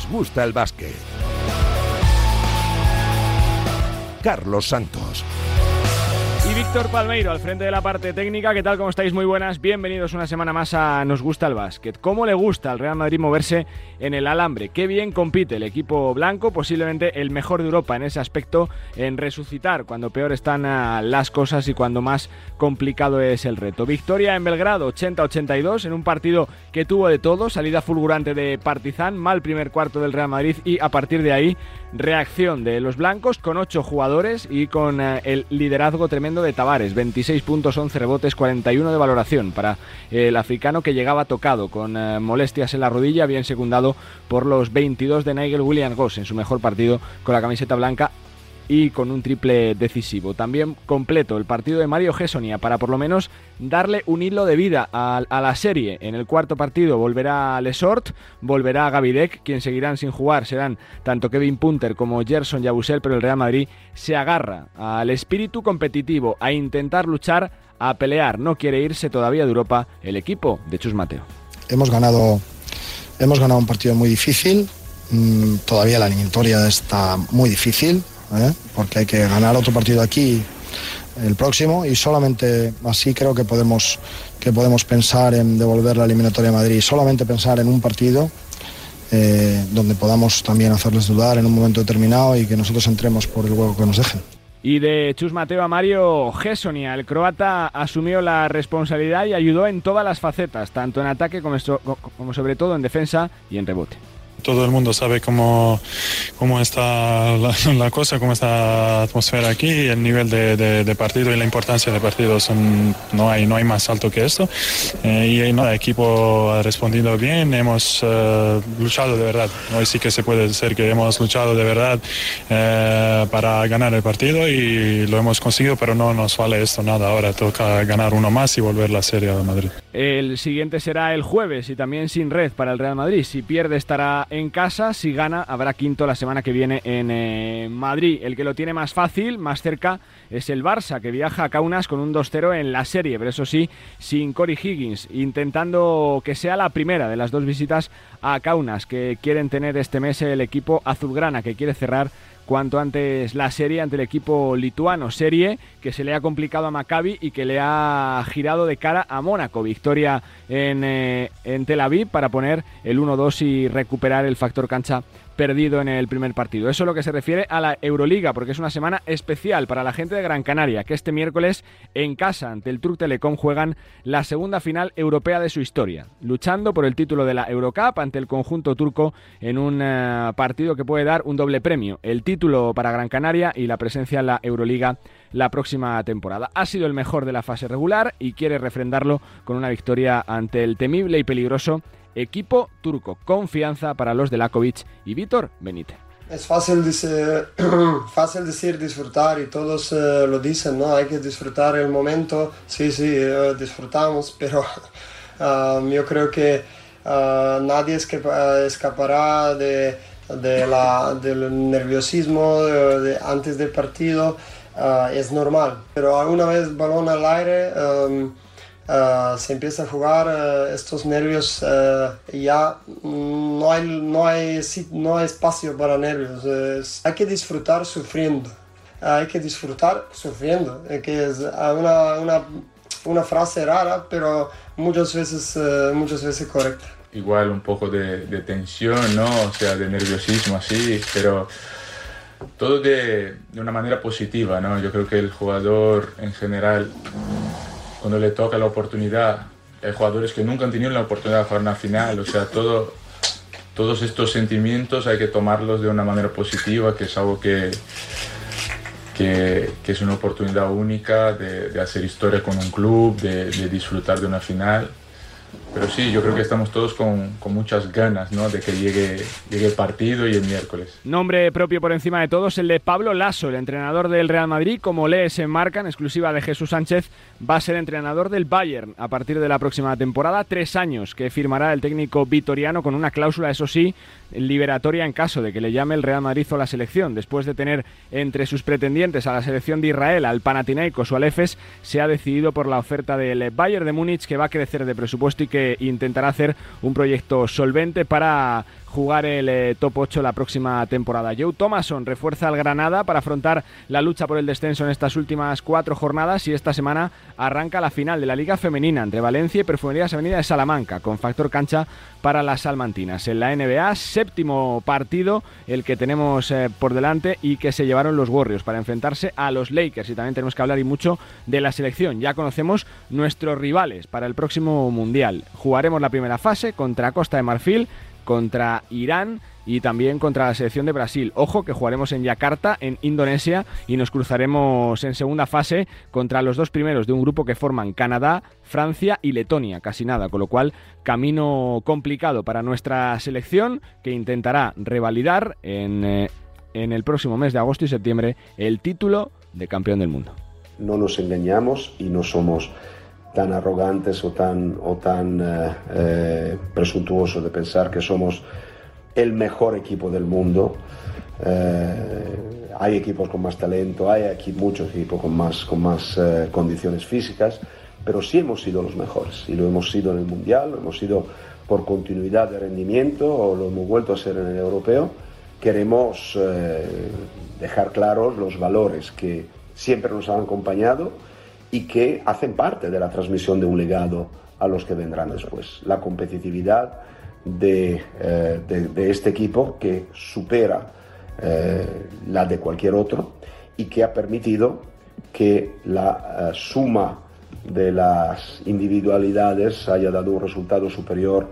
nos gusta el básquet. Carlos Santos. Víctor Palmeiro al frente de la parte técnica. ¿Qué tal? ¿Cómo estáis? Muy buenas. Bienvenidos una semana más a Nos gusta el básquet. ¿Cómo le gusta al Real Madrid moverse en el alambre? Qué bien compite el equipo blanco, posiblemente el mejor de Europa en ese aspecto, en resucitar cuando peor están ah, las cosas y cuando más complicado es el reto. Victoria en Belgrado, 80-82, en un partido que tuvo de todo, salida fulgurante de Partizan, mal primer cuarto del Real Madrid y a partir de ahí reacción de los blancos con 8 jugadores y con ah, el liderazgo tremendo de Tavares, 26 puntos, 11 rebotes, 41 de valoración. Para el africano que llegaba tocado con eh, molestias en la rodilla, bien secundado por los 22 de Nigel Williams Goss en su mejor partido con la camiseta blanca y con un triple decisivo. También completo el partido de Mario Gessonia para por lo menos darle un hilo de vida a, la serie. En el cuarto partido volverá Lesort, volverá Gavidec, quien seguirán sin jugar serán tanto Kevin Punter como Gerson Yabusel, pero el Real Madrid se agarra al espíritu competitivo, a intentar luchar, a pelear. No quiere irse todavía de Europa el equipo de Chus Mateo. Hemos ganado, hemos ganado un partido muy difícil. Mm, todavía la eliminatoria está muy difícil ¿eh? porque hay que ganar otro partido aquí el próximo y solamente así creo que podemos, que podemos pensar en devolver la eliminatoria a Madrid, solamente pensar en un partido eh, donde podamos también hacerles dudar en un momento determinado y que nosotros entremos por el hueco que nos dejen. Y de Chus Mateo a Mario Gessonia, el croata asumió la responsabilidad y ayudó en todas las facetas, tanto en ataque como sobre todo en defensa y en rebote todo el mundo sabe cómo, cómo está la, cosa, cómo está la atmósfera aquí, el nivel de, de, partido y la importancia de partido son, no, hay, no hay más alto que esto. Eh, y no, el equipo ha respondido bien, hemos eh, luchado de verdad. Hoy sí que se puede decir que hemos luchado de verdad eh, para ganar el partido y lo hemos conseguido, pero no nos vale esto nada. Ahora toca ganar uno más y volver la serie a Madrid. El siguiente será el jueves y también sin red para el Real Madrid. Si pierde estará en casa. Si gana, habrá quinto la semana que viene en eh, Madrid. El que lo tiene más fácil, más cerca, es el Barça, que viaja a Kaunas con un 2-0 en la serie, pero eso sí, sin Cory Higgins, intentando que sea la primera de las dos visitas a Kaunas que quieren tener este mes el equipo azulgrana, que quiere cerrar cuanto antes la serie ante el equipo lituano. Serie que se le ha complicado a Maccabi y que le ha girado de cara a Mónaco. Victoria en, eh, en Tel Aviv para poner el 1-2 y recuperar el factor cancha perdido en el primer partido. Eso es lo que se refiere a la Euroliga, porque es una semana especial para la gente de Gran Canaria, que este miércoles en casa ante el Turk Telecom juegan la segunda final europea de su historia, luchando por el título de la Eurocup ante el conjunto turco en un eh, partido que puede dar un doble premio, el título para Gran Canaria y la presencia en la Euroliga la próxima temporada. Ha sido el mejor de la fase regular y quiere refrendarlo con una victoria ante el temible y peligroso equipo turco. Confianza para los de Lakovic y Víctor Benítez. Es fácil decir, fácil decir disfrutar y todos eh, lo dicen, ¿no? Hay que disfrutar el momento. Sí, sí, eh, disfrutamos, pero um, yo creo que uh, nadie escapará de, de la, del nerviosismo de, antes del partido. Uh, es normal, pero alguna vez balón al aire... Um, Ah, se empieza a jugar ah, estos nervios uh, ya no hay, no, hay, no hay espacio para nervios. hay que disfrutar sufriendo. hay que disfrutar sufriendo, que es una, una, una, frase rara, pero muchas veces, muchas veces correcta. Igual un poco de, de, tensión, ¿no? O sea, de nerviosismo así, pero todo de, de una manera positiva, ¿no? Yo creo que el jugador en general cuando le toca la oportunidad, hay jugadores que nunca han tenido la oportunidad de jugar una final, o sea, todo, todos estos sentimientos hay que tomarlos de una manera positiva, que es algo que, que, es una oportunidad única de, hacer historia con un club, de, de disfrutar de una final pero sí, yo creo que estamos todos con, muchas ganas ¿no? de que llegue, llegue el partido y el miércoles. Nombre propio por encima de todos, el de Pablo Lasso, el entrenador del Real Madrid. Como lees en marca, en exclusiva de Jesús Sánchez, va a ser entrenador del Bayern a partir de la próxima temporada. Tres años que firmará el técnico vitoriano con una cláusula, eso sí, liberatoria en caso de que le llame el Real Madrid o la selección. Después de tener entre sus pretendientes a la selección de Israel, al Panathinaikos o al EFES, se ha decidido por la oferta del Bayern de Múnich que va a crecer de presupuesto y que intentará hacer un proyecto solvente para jugar el eh, top 8 la próxima temporada. Joe Thomason refuerza al Granada para afrontar la lucha por el descenso en estas últimas cuatro jornadas y esta semana arranca la final de la Liga Femenina entre Valencia y Perfumerías Avenida de Salamanca con factor cancha para las salmantinas. En la NBA, séptimo partido, el que tenemos eh, por delante y que se llevaron los Warriors para enfrentarse a los Lakers. Y también tenemos que hablar y mucho de la selección. Ya conocemos nuestros rivales para el próximo Mundial. Jugaremos la primera fase contra Costa de Marfil, contra Irán y también contra la selección de Brasil. Ojo que jugaremos en Yakarta, en Indonesia, y nos cruzaremos en segunda fase contra los dos primeros de un grupo que forman Canadá, Francia y Letonia, casi nada, con lo cual camino complicado para nuestra selección que intentará revalidar en, eh, en el próximo mes de agosto y septiembre el título de campeón del mundo. No nos engañamos y no somos tan arrogantes o tan, o tan eh, eh, presuntuosos de pensar que somos el mejor equipo del mundo. Eh, hay equipos con más talento, hay aquí muchos equipos con más, con más eh, condiciones físicas, pero sí hemos sido los mejores y lo hemos sido en el Mundial, lo hemos sido por continuidad de rendimiento o lo hemos vuelto a ser en el europeo. Queremos eh, dejar claros los valores que siempre nos han acompañado y que hacen parte de la transmisión de un legado a los que vendrán después. La competitividad, de, eh, de, de, este equipo que supera eh, la de cualquier otro y que ha permitido que la uh, suma de las individualidades haya dado un resultado superior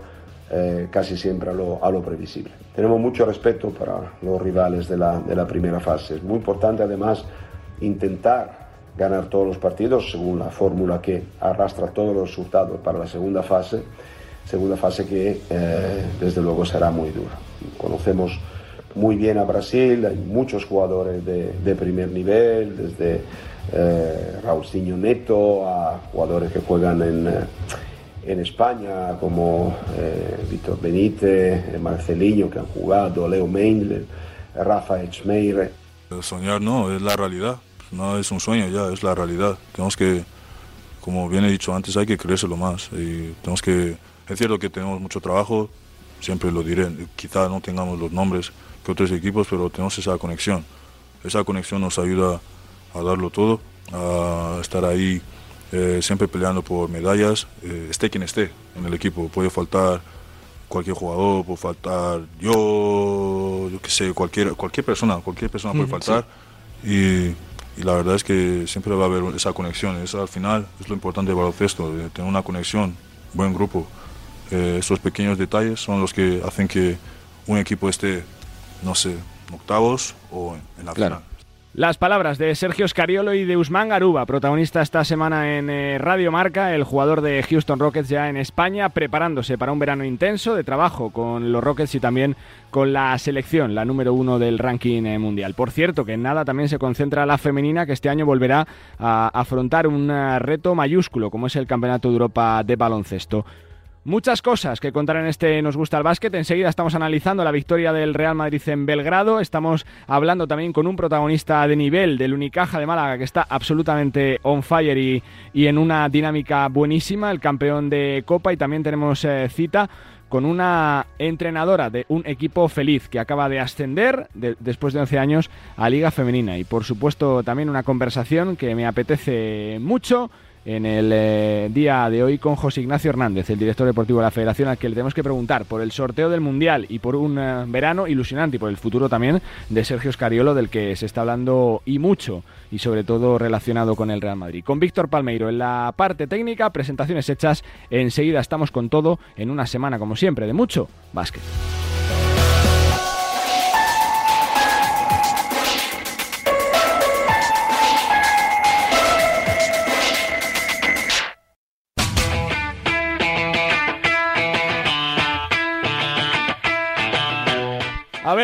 eh, casi siempre a lo, a lo, previsible. Tenemos mucho respeto para los rivales de la, de la primera fase. Es muy importante además intentar ganar todos los partidos según la fórmula que arrastra todos los resultados para la segunda fase segunda fase que eh, desde luego será muy dura. Conocemos muy bien a Brasil, hay muchos jugadores de, de primer nivel, desde eh, Raulcinho Neto a jugadores que juegan en, eh, en España como eh, Víctor Benítez, Marcelinho que han jugado, Leo Mendler, Rafa Echmeire. Soñar no, es la realidad, no es un sueño ya, es la realidad. Tenemos que, como bien he dicho antes, hay que creérselo más y tenemos que es cierto que tenemos mucho trabajo, siempre lo diré, quizá no tengamos los nombres que otros equipos, pero tenemos esa conexión. Esa conexión nos ayuda a darlo todo, a estar ahí eh, siempre peleando por medallas, eh, esté quien esté en el equipo. Puede faltar cualquier jugador, puede faltar yo, yo qué sé, cualquier, cualquier persona, cualquier persona puede faltar. Sí. Y, y, la verdad es que siempre va a haber esa conexión. Esa al final es lo importante del baloncesto, de tener una conexión, buen grupo. Eh, esos pequeños detalles son los que hacen que un equipo esté, no sé, en octavos o en, en la claro. final. Las palabras de Sergio Scariolo y de Usman Garuba, protagonista esta semana en eh, Radio Marca, el jugador de Houston Rockets ya en España, preparándose para un verano intenso de trabajo con los Rockets y también con la selección, la número uno del ranking eh, mundial. Por cierto, que en nada también se concentra la femenina, que este año volverá a afrontar un uh, reto mayúsculo, como es el Campeonato de Europa de baloncesto. Muchas cosas que contar en este Nos gusta el básquet. Enseguida estamos analizando la victoria del Real Madrid en Belgrado. Estamos hablando también con un protagonista de nivel del Unicaja de Málaga que está absolutamente on fire y, y en una dinámica buenísima, el campeón de Copa. Y también tenemos eh, cita con una entrenadora de un equipo feliz que acaba de ascender de, después de 11 años a Liga Femenina. Y por supuesto también una conversación que me apetece mucho en el eh, día de hoy con José Ignacio Hernández, el director deportivo de la Federación, al que le tenemos que preguntar por el sorteo del Mundial y por un eh, verano ilusionante y por el futuro también de Sergio Scariolo, del que se está hablando y mucho, y sobre todo relacionado con el Real Madrid. Con Víctor Palmeiro en la parte técnica, presentaciones hechas, enseguida estamos con todo en una semana, como siempre, de mucho básquet.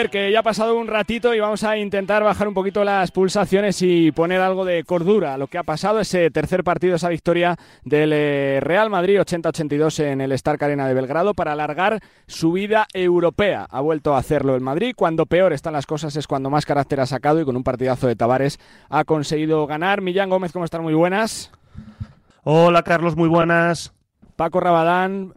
Ver, que ya ha pasado un ratito y vamos a intentar bajar un poquito las pulsaciones y poner algo de cordura a lo que ha pasado ese tercer partido, esa victoria del eh, Real Madrid 80-82 en el Stark Arena de Belgrado para alargar su vida europea. Ha vuelto a hacerlo el Madrid. Cuando peor están las cosas es cuando más carácter ha sacado y con un partidazo de Tavares ha conseguido ganar. Millán Gómez, ¿cómo están? Muy buenas. Hola, Carlos, muy buenas. Paco Rabadán.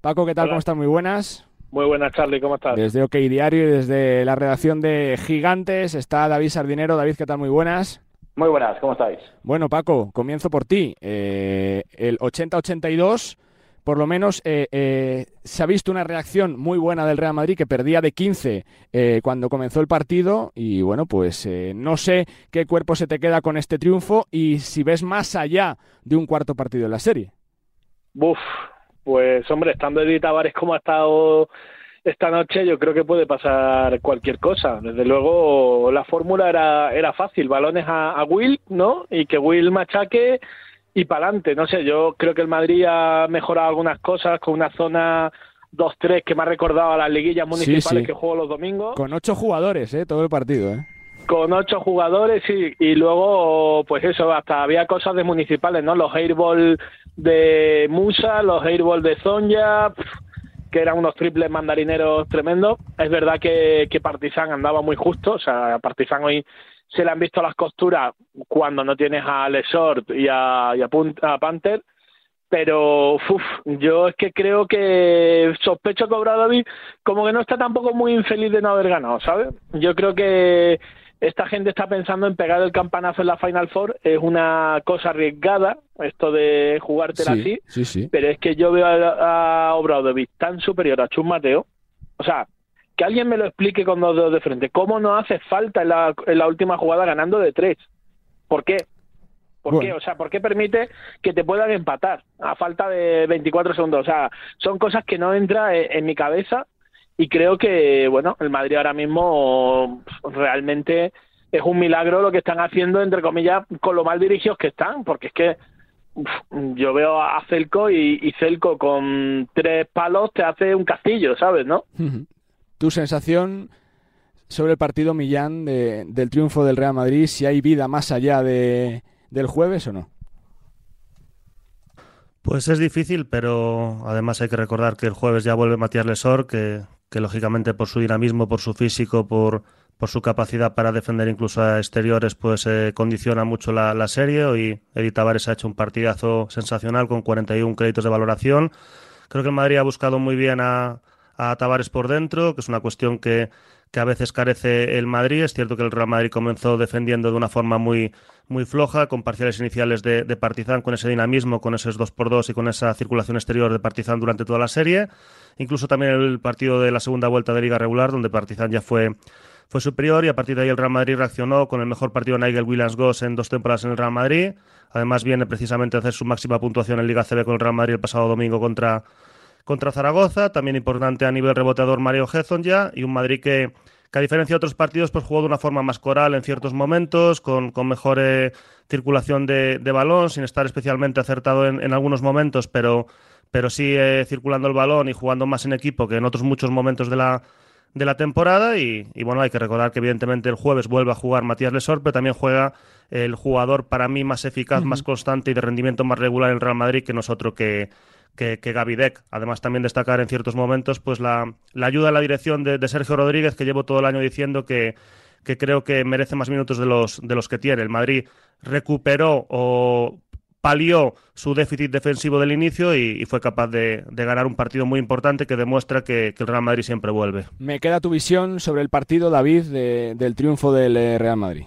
Paco, ¿qué tal? Hola. ¿Cómo están? Muy buenas. Muy buenas, Charlie, ¿cómo estás? Desde OK Diario y desde la redacción de Gigantes está David Sardinero. David, ¿qué tal? Muy buenas. Muy buenas, ¿cómo estáis? Bueno, Paco, comienzo por ti. Eh, el 80-82, por lo menos, eh, eh, se ha visto una reacción muy buena del Real Madrid que perdía de 15 cuando comenzó el partido. Y bueno, pues no sé qué cuerpo se te queda con este triunfo y si ves más allá de un cuarto partido en la serie. Buf, pues hombre, estando Edith Tavares como ha estado esta noche yo creo que puede pasar cualquier cosa. Desde luego la fórmula era, era fácil, balones a, Will, ¿no? Y que Will machaque y para adelante. No sé, yo creo que el Madrid ha mejorado algunas cosas con una zona 2-3 que me ha recordado a las liguillas municipales que juego los domingos. Con ocho jugadores, ¿eh? Todo el partido, ¿eh? Con ocho jugadores, sí. Y luego, pues eso, hasta había cosas de municipales, ¿no? Los airball de Musa, los airball de Zonja que eran unos triples mandarineros tremendos. Es verdad que, Partizan andaba muy justo, o sea, a Partizan hoy se le han visto las costuras cuando no tienes a Lesort y a, y a, Panther, pero yo es que creo que sospecho que Obradovic como que no está tampoco muy infeliz de no haber ganado, ¿sabes? Yo creo que esta gente está pensando en pegar el campanazo en la Final Four, es una cosa arriesgada esto de jugártela así, pero es que yo veo a, a Obradovic tan superior a Chus Mateo, o sea, que alguien me lo explique con dos dedos de frente, ¿cómo no hace falta en la, en la última jugada ganando de tres? ¿Por qué? ¿Por qué? O sea, ¿por qué permite que te puedan empatar a falta de 24 segundos? O sea, son cosas que no entran en mi cabeza y creo que, bueno, el Madrid ahora mismo realmente es un milagro lo que están haciendo, entre comillas, con lo mal dirigidos que están, porque es que yo veo a Celco y, Celco con tres palos te hace un castillo, ¿sabes? ¿No? ¿Tu sensación sobre el partido Millán del triunfo del Real Madrid, si hay vida más allá de, del jueves o no? Pues es difícil, pero además hay que recordar que el jueves ya vuelve Matías Lesor, que, que lógicamente por su dinamismo, por su físico, por, por su capacidad para defender incluso a exteriores, pues eh, condiciona mucho la, la, serie. Hoy Edith Tavares ha hecho un partidazo sensacional con 41 créditos de valoración. Creo que el Madrid ha buscado muy bien a, a Tavares por dentro, que es una cuestión que, que a veces carece el Madrid. Es cierto que el Real Madrid comenzó defendiendo de una forma muy, muy floja, con parciales iniciales de, de Partizan, con ese dinamismo, con esos 2 por 2 y con esa circulación exterior de Partizan durante toda la serie. Incluso también el partido de la segunda vuelta de Liga Regular, donde Partizan ya fue, fue superior y a partir de ahí el Real Madrid reaccionó con el mejor partido de Nigel Williams-Goss en dos temporadas en el Real Madrid. Además viene precisamente a hacer su máxima puntuación en Liga CB con el Real Madrid el pasado domingo contra, contra Zaragoza. También importante a nivel reboteador Mario Gezon ya y un Madrid que a diferencia de otros partidos, pues jugó de una forma más coral en ciertos momentos, con, mejor eh, circulación de, balón, sin estar especialmente acertado en, algunos momentos, pero, pero sí eh, circulando el balón y jugando más en equipo que en otros muchos momentos de la, de la temporada. Y, bueno, hay que recordar que evidentemente el jueves vuelve a jugar Matías Lesor, pero también juega el jugador para mí más eficaz, más constante y de rendimiento más regular en el Real Madrid, que nosotros que que, que Gavidec. Además, también destacar en ciertos momentos pues la, ayuda en la dirección de, Sergio Rodríguez, que llevo todo el año diciendo que, que creo que merece más minutos de los, de los que tiene. El Madrid recuperó o palió su déficit defensivo del inicio y, fue capaz de, ganar un partido muy importante que demuestra que, el Real Madrid siempre vuelve. Me queda tu visión sobre el partido, David, del triunfo del eh, Real Madrid.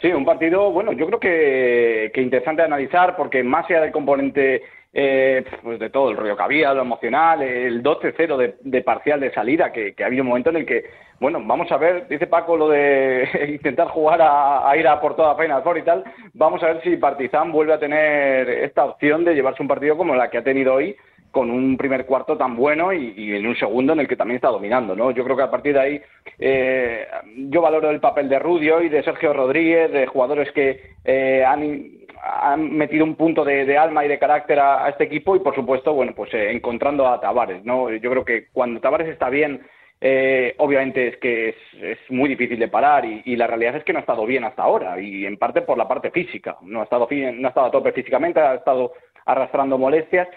Sí, un partido, bueno, yo creo que, que interesante de analizar porque más allá del componente eh, pues de todo el rollo que había, lo emocional, el 12-0 de, de, parcial de salida, que, que, ha habido un momento en el que, bueno, vamos a ver, dice Paco lo de intentar jugar a, ir a por toda Final Four y tal, vamos a ver si Partizan vuelve a tener esta opción de llevarse un partido como la que ha tenido hoy, con un primer cuarto tan bueno y, en un segundo en el que también está dominando, ¿no? Yo creo que a partir de ahí eh, yo valoro el papel de Rudio y de Sergio Rodríguez, de jugadores que eh, han han metido un punto de, alma y de carácter a, este equipo y por supuesto bueno pues eh, encontrando a Tavares no yo creo que cuando Tavares está bien eh, obviamente es que es, muy difícil de parar y, la realidad es que no ha estado bien hasta ahora y en parte por la parte física no ha estado no ha estado a tope físicamente ha estado arrastrando molestias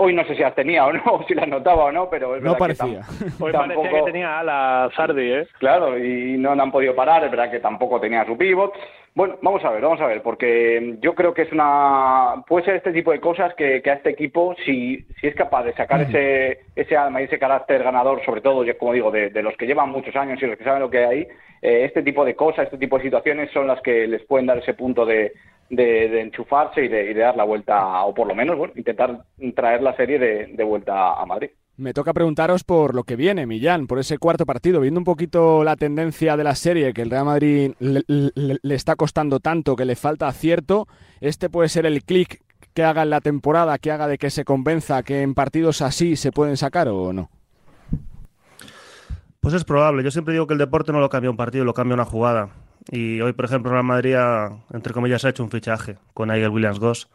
Hoy no sé si las tenía o no, si las notaba o no, pero es no parecía. Hoy parecía que tenía a la Sardi, ¿eh? Claro, y no, han podido parar, es verdad que tampoco tenía su pivot. Bueno, vamos a ver, vamos a ver, porque yo creo que es una. Puede ser este tipo de cosas que, a este equipo, si, si es capaz de sacar ese, ese alma y ese carácter ganador, sobre todo, como digo, de, los que llevan muchos años y los que saben lo que hay, eh, este tipo de cosas, este tipo de situaciones son las que les pueden dar ese punto de, de, enchufarse y de, dar la vuelta, o por lo menos, bueno, intentar traer la serie de vuelta a Madrid. Me toca preguntaros por lo que viene, Millán, por ese cuarto partido, viendo un poquito la tendencia de la serie, que el Real Madrid le, está costando tanto, que le falta acierto, este puede ser el clic que haga en la temporada, que haga de que se convenza que en partidos así se pueden sacar o no. Pues es probable. Yo siempre digo que el deporte no lo cambia un partido, lo cambia una jugada. Y hoy, por ejemplo, Real Madrid, entre comillas, ha hecho un fichaje con Nigel Williams-Goss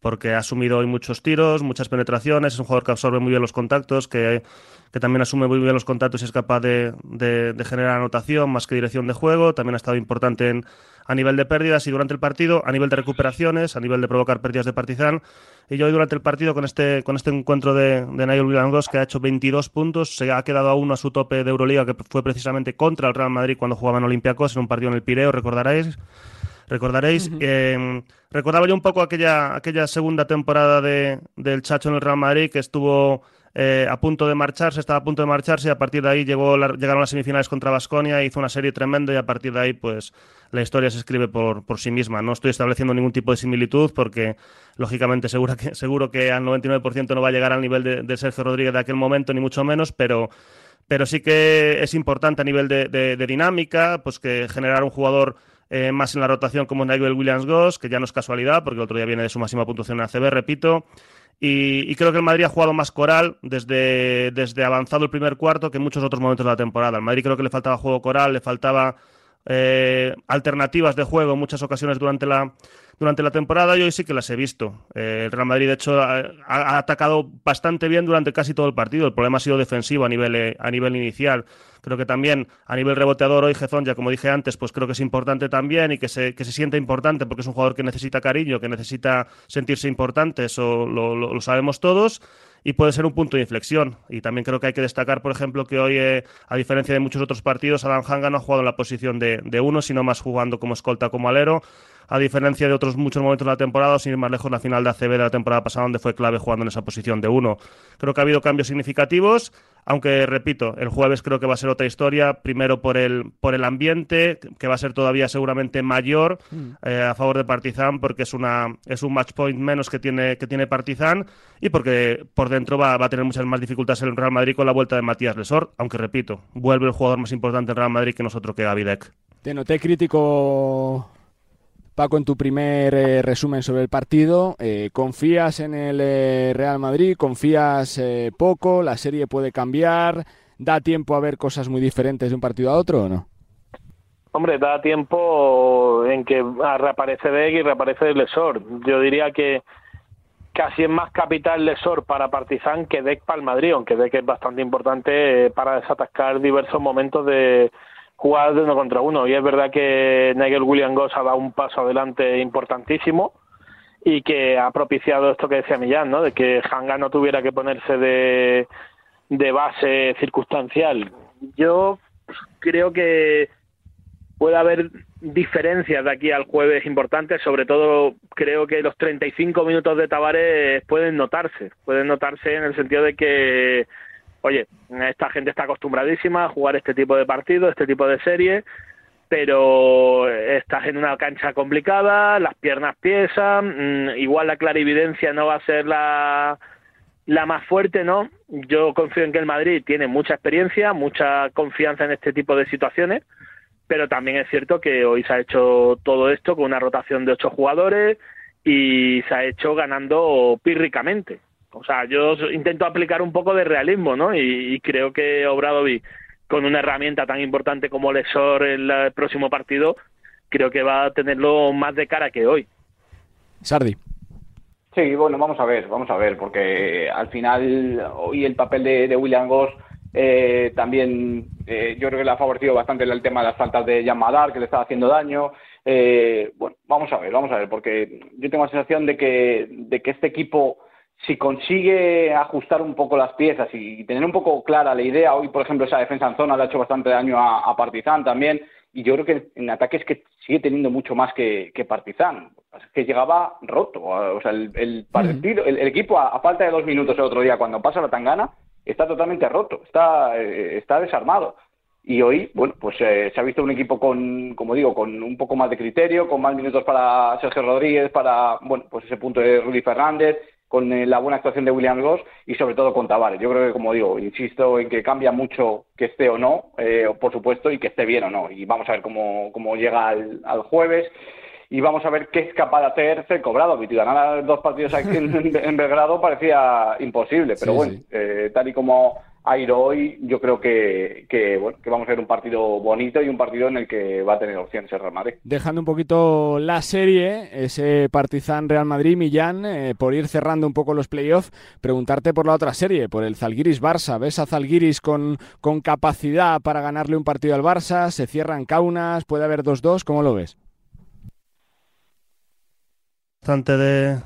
porque ha asumido hoy muchos tiros, muchas penetraciones, es un jugador que absorbe muy bien los contactos, que, también asume muy bien los contactos y es capaz de, generar anotación más que dirección de juego, también ha estado importante a nivel de pérdidas y durante el partido, a nivel de recuperaciones, a nivel de provocar pérdidas de Partizan. Y yo hoy durante el partido con este, con este encuentro de, de Nigel Williams, que ha hecho 22 puntos, se ha quedado a uno a su tope de Euroliga, que fue precisamente contra el Real Madrid cuando jugaban Olympiacos en un partido en el Pireo, recordaréis recordaréis. Em, recordaba yo un poco aquella, aquella segunda temporada de, del Chacho en el Real Madrid que estuvo eh, a punto de marcharse, estaba a punto de marcharse y a partir de ahí llegó llegaron las semifinales contra Basconia, hizo una serie tremenda y a partir de ahí pues la historia se escribe por, por sí misma. No estoy estableciendo ningún tipo de similitud porque lógicamente seguro que, seguro que al 99% no va a llegar al nivel de, Sergio Rodríguez de aquel momento, ni mucho menos, pero pero sí que es importante a nivel de, dinámica, pues que generar un jugador eh, más en la rotación como Nigel Williams-Goss, que ya no es casualidad, porque el otro día viene de su máxima puntuación en ACB, repito. Y, creo que el Madrid ha jugado más coral desde, desde avanzado el primer cuarto que en muchos otros momentos de la temporada. Al Madrid creo que le faltaba juego coral, le faltaba eh, alternativas de juego en muchas ocasiones durante la, durante la temporada y hoy sí que las he visto. Eh, el Real Madrid, de hecho, ha, atacado bastante bien durante casi todo el partido. El problema ha sido defensivo a nivel, eh, a nivel inicial. Creo que también a nivel reboteador hoy Gezón, ya como dije antes, pues creo que es importante también y que se, que se siente importante porque es un jugador que necesita cariño, que necesita sentirse importante, eso lo sabemos todos y puede ser un punto de inflexión. Y también creo que hay que destacar, por ejemplo, que hoy, eh, a diferencia de muchos otros partidos, Adam Hanga no ha jugado en la posición de, uno, sino más jugando como escolta, como alero. A diferencia de otros muchos momentos de la temporada, sin ir más lejos, la final de ACB de la temporada pasada, donde fue clave jugando en esa posición de uno. Creo que ha habido cambios significativos aunque, repito, el jueves creo que va a ser otra historia, primero por el, por el ambiente, que va a ser todavía seguramente mayor mm. eh, a favor de Partizan, porque es, una, es un match point menos que tiene, que tiene Partizan y porque por dentro va, va a tener muchas más dificultades el Real Madrid con la vuelta de Matías Lesor, aunque, repito, vuelve el jugador más importante del Real Madrid que nosotros que Gavidec. Te noté crítico Paco, en tu primer eh, resumen sobre el partido, eh, ¿confías en el eh, Real Madrid? ¿Confías poco? ¿La serie puede cambiar? ¿Da tiempo a ver cosas muy diferentes de un partido a otro o no? Hombre, da tiempo en que reaparece Deck y reaparece Lesor. Yo diría que casi es más capital Lesor para Partizan que Deck para el Madrid, aunque Deck es bastante importante para desatascar diversos momentos de, jugar de uno contra uno. Y es verdad que Nigel William Goss ha dado un paso adelante importantísimo y que ha propiciado esto que decía Millán, ¿no? De que Hanga no tuviera que ponerse de, de base circunstancial. Yo creo que puede haber diferencias de aquí al jueves importantes, sobre todo creo que los 35 minutos de Tavares pueden notarse, pueden notarse en el sentido de que oye, esta gente está acostumbradísima a jugar este tipo de partidos, este tipo de series, pero estás en una cancha complicada, las piernas piesan, mm, igual la clarividencia no va a ser la, la más fuerte, ¿no? Yo confío en que el Madrid tiene mucha experiencia, mucha confianza en este tipo de situaciones, pero también es cierto que hoy se ha hecho todo esto con una rotación de ocho jugadores y se ha hecho ganando pírricamente. O sea, yo intento aplicar un poco de realismo, ¿no? Y, creo que Obradovic, con una herramienta tan importante como Lesor en el próximo partido, creo que va a tenerlo más de cara que hoy. Sardi. Sí, bueno, vamos a ver, vamos a ver, porque al final hoy el papel de, William Goss eh, también eh, yo creo que le ha favorecido bastante el tema de las faltas de Yamadar, que le estaba haciendo daño. Eh, bueno, vamos a ver, vamos a ver, porque yo tengo la sensación de que, de que este equipo si consigue ajustar un poco las piezas y tener un poco clara la idea, hoy por ejemplo esa defensa en zona le ha hecho bastante daño a, Partizan también, y yo creo que en ataque es que sigue teniendo mucho más que, que Partizan. Que llegaba roto. O sea, el, partido, el, equipo, a, falta de dos minutos el otro día, cuando pasa la tangana, está totalmente roto, está, eh, está desarmado. Y hoy, bueno, pues eh, se ha visto un equipo con, como digo, con un poco más de criterio, con más minutos para Sergio Rodríguez, para, bueno, pues ese punto de Rudy Fernández, con eh, la buena actuación de William Goss y sobre todo con Tavares. Yo creo que, como digo, insisto en que cambia mucho que esté o no, eh, por supuesto, y que esté bien o no. Y vamos a ver cómo, cómo llega al, jueves y vamos a ver qué es capaz de hacer el cobrado. Ganar dos partidos aquí en, Belgrado parecía imposible, pero bueno, eh, tal y como a ir hoy, yo creo que, que, bueno, que vamos a ver un partido bonito y un partido en el que va a tener opciones el Real Madrid. Dejando un poquito la serie, ese Partizan Real Madrid, Millán, eh, por ir cerrando un poco los playoffs, preguntarte por la otra serie, por el Zalgiris Barça. ¿Ves a Zalgiris con, con capacidad para ganarle un partido al Barça? ¿Se cierran Kaunas? ¿Puede haber 2-2? ¿Cómo lo ves? Bastante de,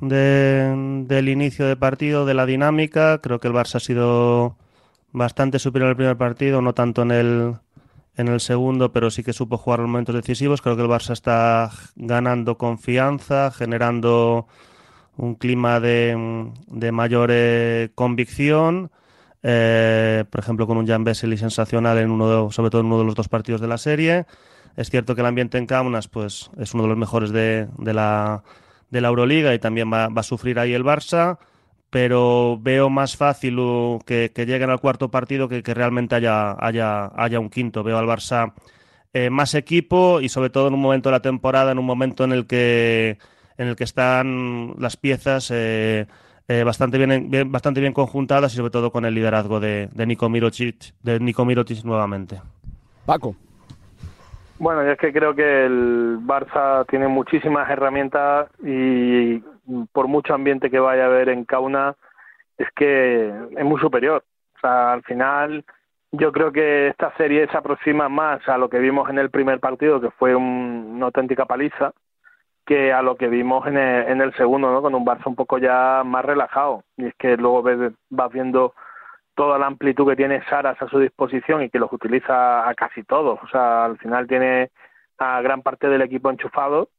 del inicio de partido, de la dinámica. Creo que el Barça ha sido bastante superior al primer partido, no tanto en el, en el segundo, pero sí que supo jugar los momentos decisivos. Creo que el Barça está ganando confianza, generando un clima de, de mayor eh, convicción. Eh, por ejemplo, con un Jan Bessely sensacional en uno sobre todo en uno de los dos partidos de la serie. Es cierto que el ambiente en Kaunas pues, es uno de los mejores de, de la de la Euroliga y también va, a sufrir ahí el Barça, pero veo más fácil que, lleguen al cuarto partido que, que realmente haya, haya, haya un quinto. Veo al Barça eh, más equipo y sobre todo en un momento de la temporada, en un momento en el que, en el que están las piezas eh, eh, bastante, bien, bastante bien conjuntadas y sobre todo con el liderazgo de, de Nico Mirotic, de Nico nuevamente. Paco. Bueno, yo es que creo que el Barça tiene muchísimas herramientas y por mucho ambiente que vaya a haber en Kauna, es que es muy superior. O sea, al final yo creo que esta serie se aproxima más a lo que vimos en el primer partido, que fue una auténtica paliza, que a lo que vimos en el, en el segundo, ¿no? Con un Barça un poco ya más relajado. Y es que luego ves, vas viendo toda la amplitud que tiene Saras a su disposición y que los utiliza a casi todos. O sea, al final tiene a gran parte del equipo enchufado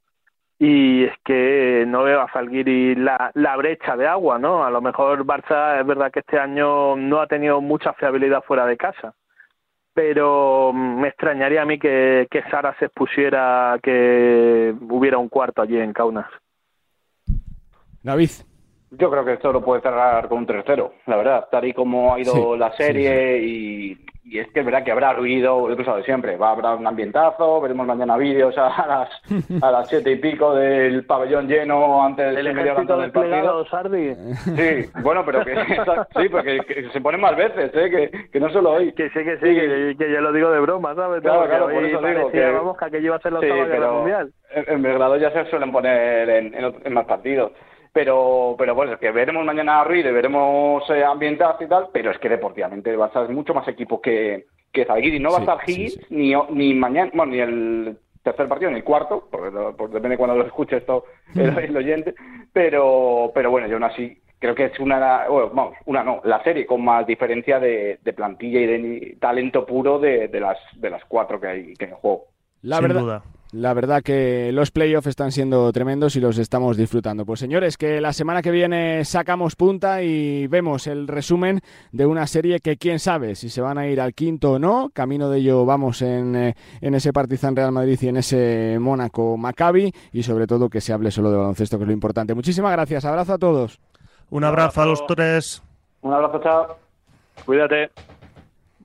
y es que no veo a Falguiri la, la brecha de agua, ¿no? A lo mejor Barça es verdad que este año no ha tenido mucha fiabilidad fuera de casa, pero me extrañaría a mí que, que Sara se expusiera que hubiera un cuarto allí en Kaunas. David. Yo creo que esto lo puede cerrar con un 3-0, la verdad, tal y como ha ido la serie Y, es que es verdad que habrá ruido, lo que de siempre, va a haber un ambientazo, veremos mañana vídeos a las a las siete y pico del pabellón lleno antes del medio del partido. Sardi. Sí, bueno, pero que, sí, porque se pone más veces, ¿eh? que, que no solo hoy. Que sí, que sí, Que, que, yo lo digo de broma, ¿sabes? Claro, claro, por eso digo que, vamos, que aquello iba a ser la octava guerra mundial. En Belgrado ya se suelen poner en, en más partidos pero pero bueno, es que veremos mañana a Ruiz, veremos eh, y tal, pero es que deportivamente va a ser mucho más equipo que, que Zalgiris. No va a estar Higgins ni, ni mañana, bueno, ni el tercer partido ni el cuarto, porque, depende de cuando lo escuche esto el, oyente, pero pero bueno, yo aún así creo que es una, vamos, una no, la serie con más diferencia de, de plantilla y de talento puro de, de, las de las cuatro que hay que en juego. La verdad. La verdad que los playoffs están siendo tremendos y los estamos disfrutando. Pues señores, que la semana que viene sacamos punta y vemos el resumen de una serie que quién sabe si se van a ir al quinto o no. Camino de ello vamos en, eh, en ese Partizan Real Madrid y en ese Mónaco Maccabi y sobre todo que se hable solo de baloncesto, que es lo importante. Muchísimas gracias. Abrazo a todos. Un abrazo a los tres. Un abrazo, chao. Cuídate.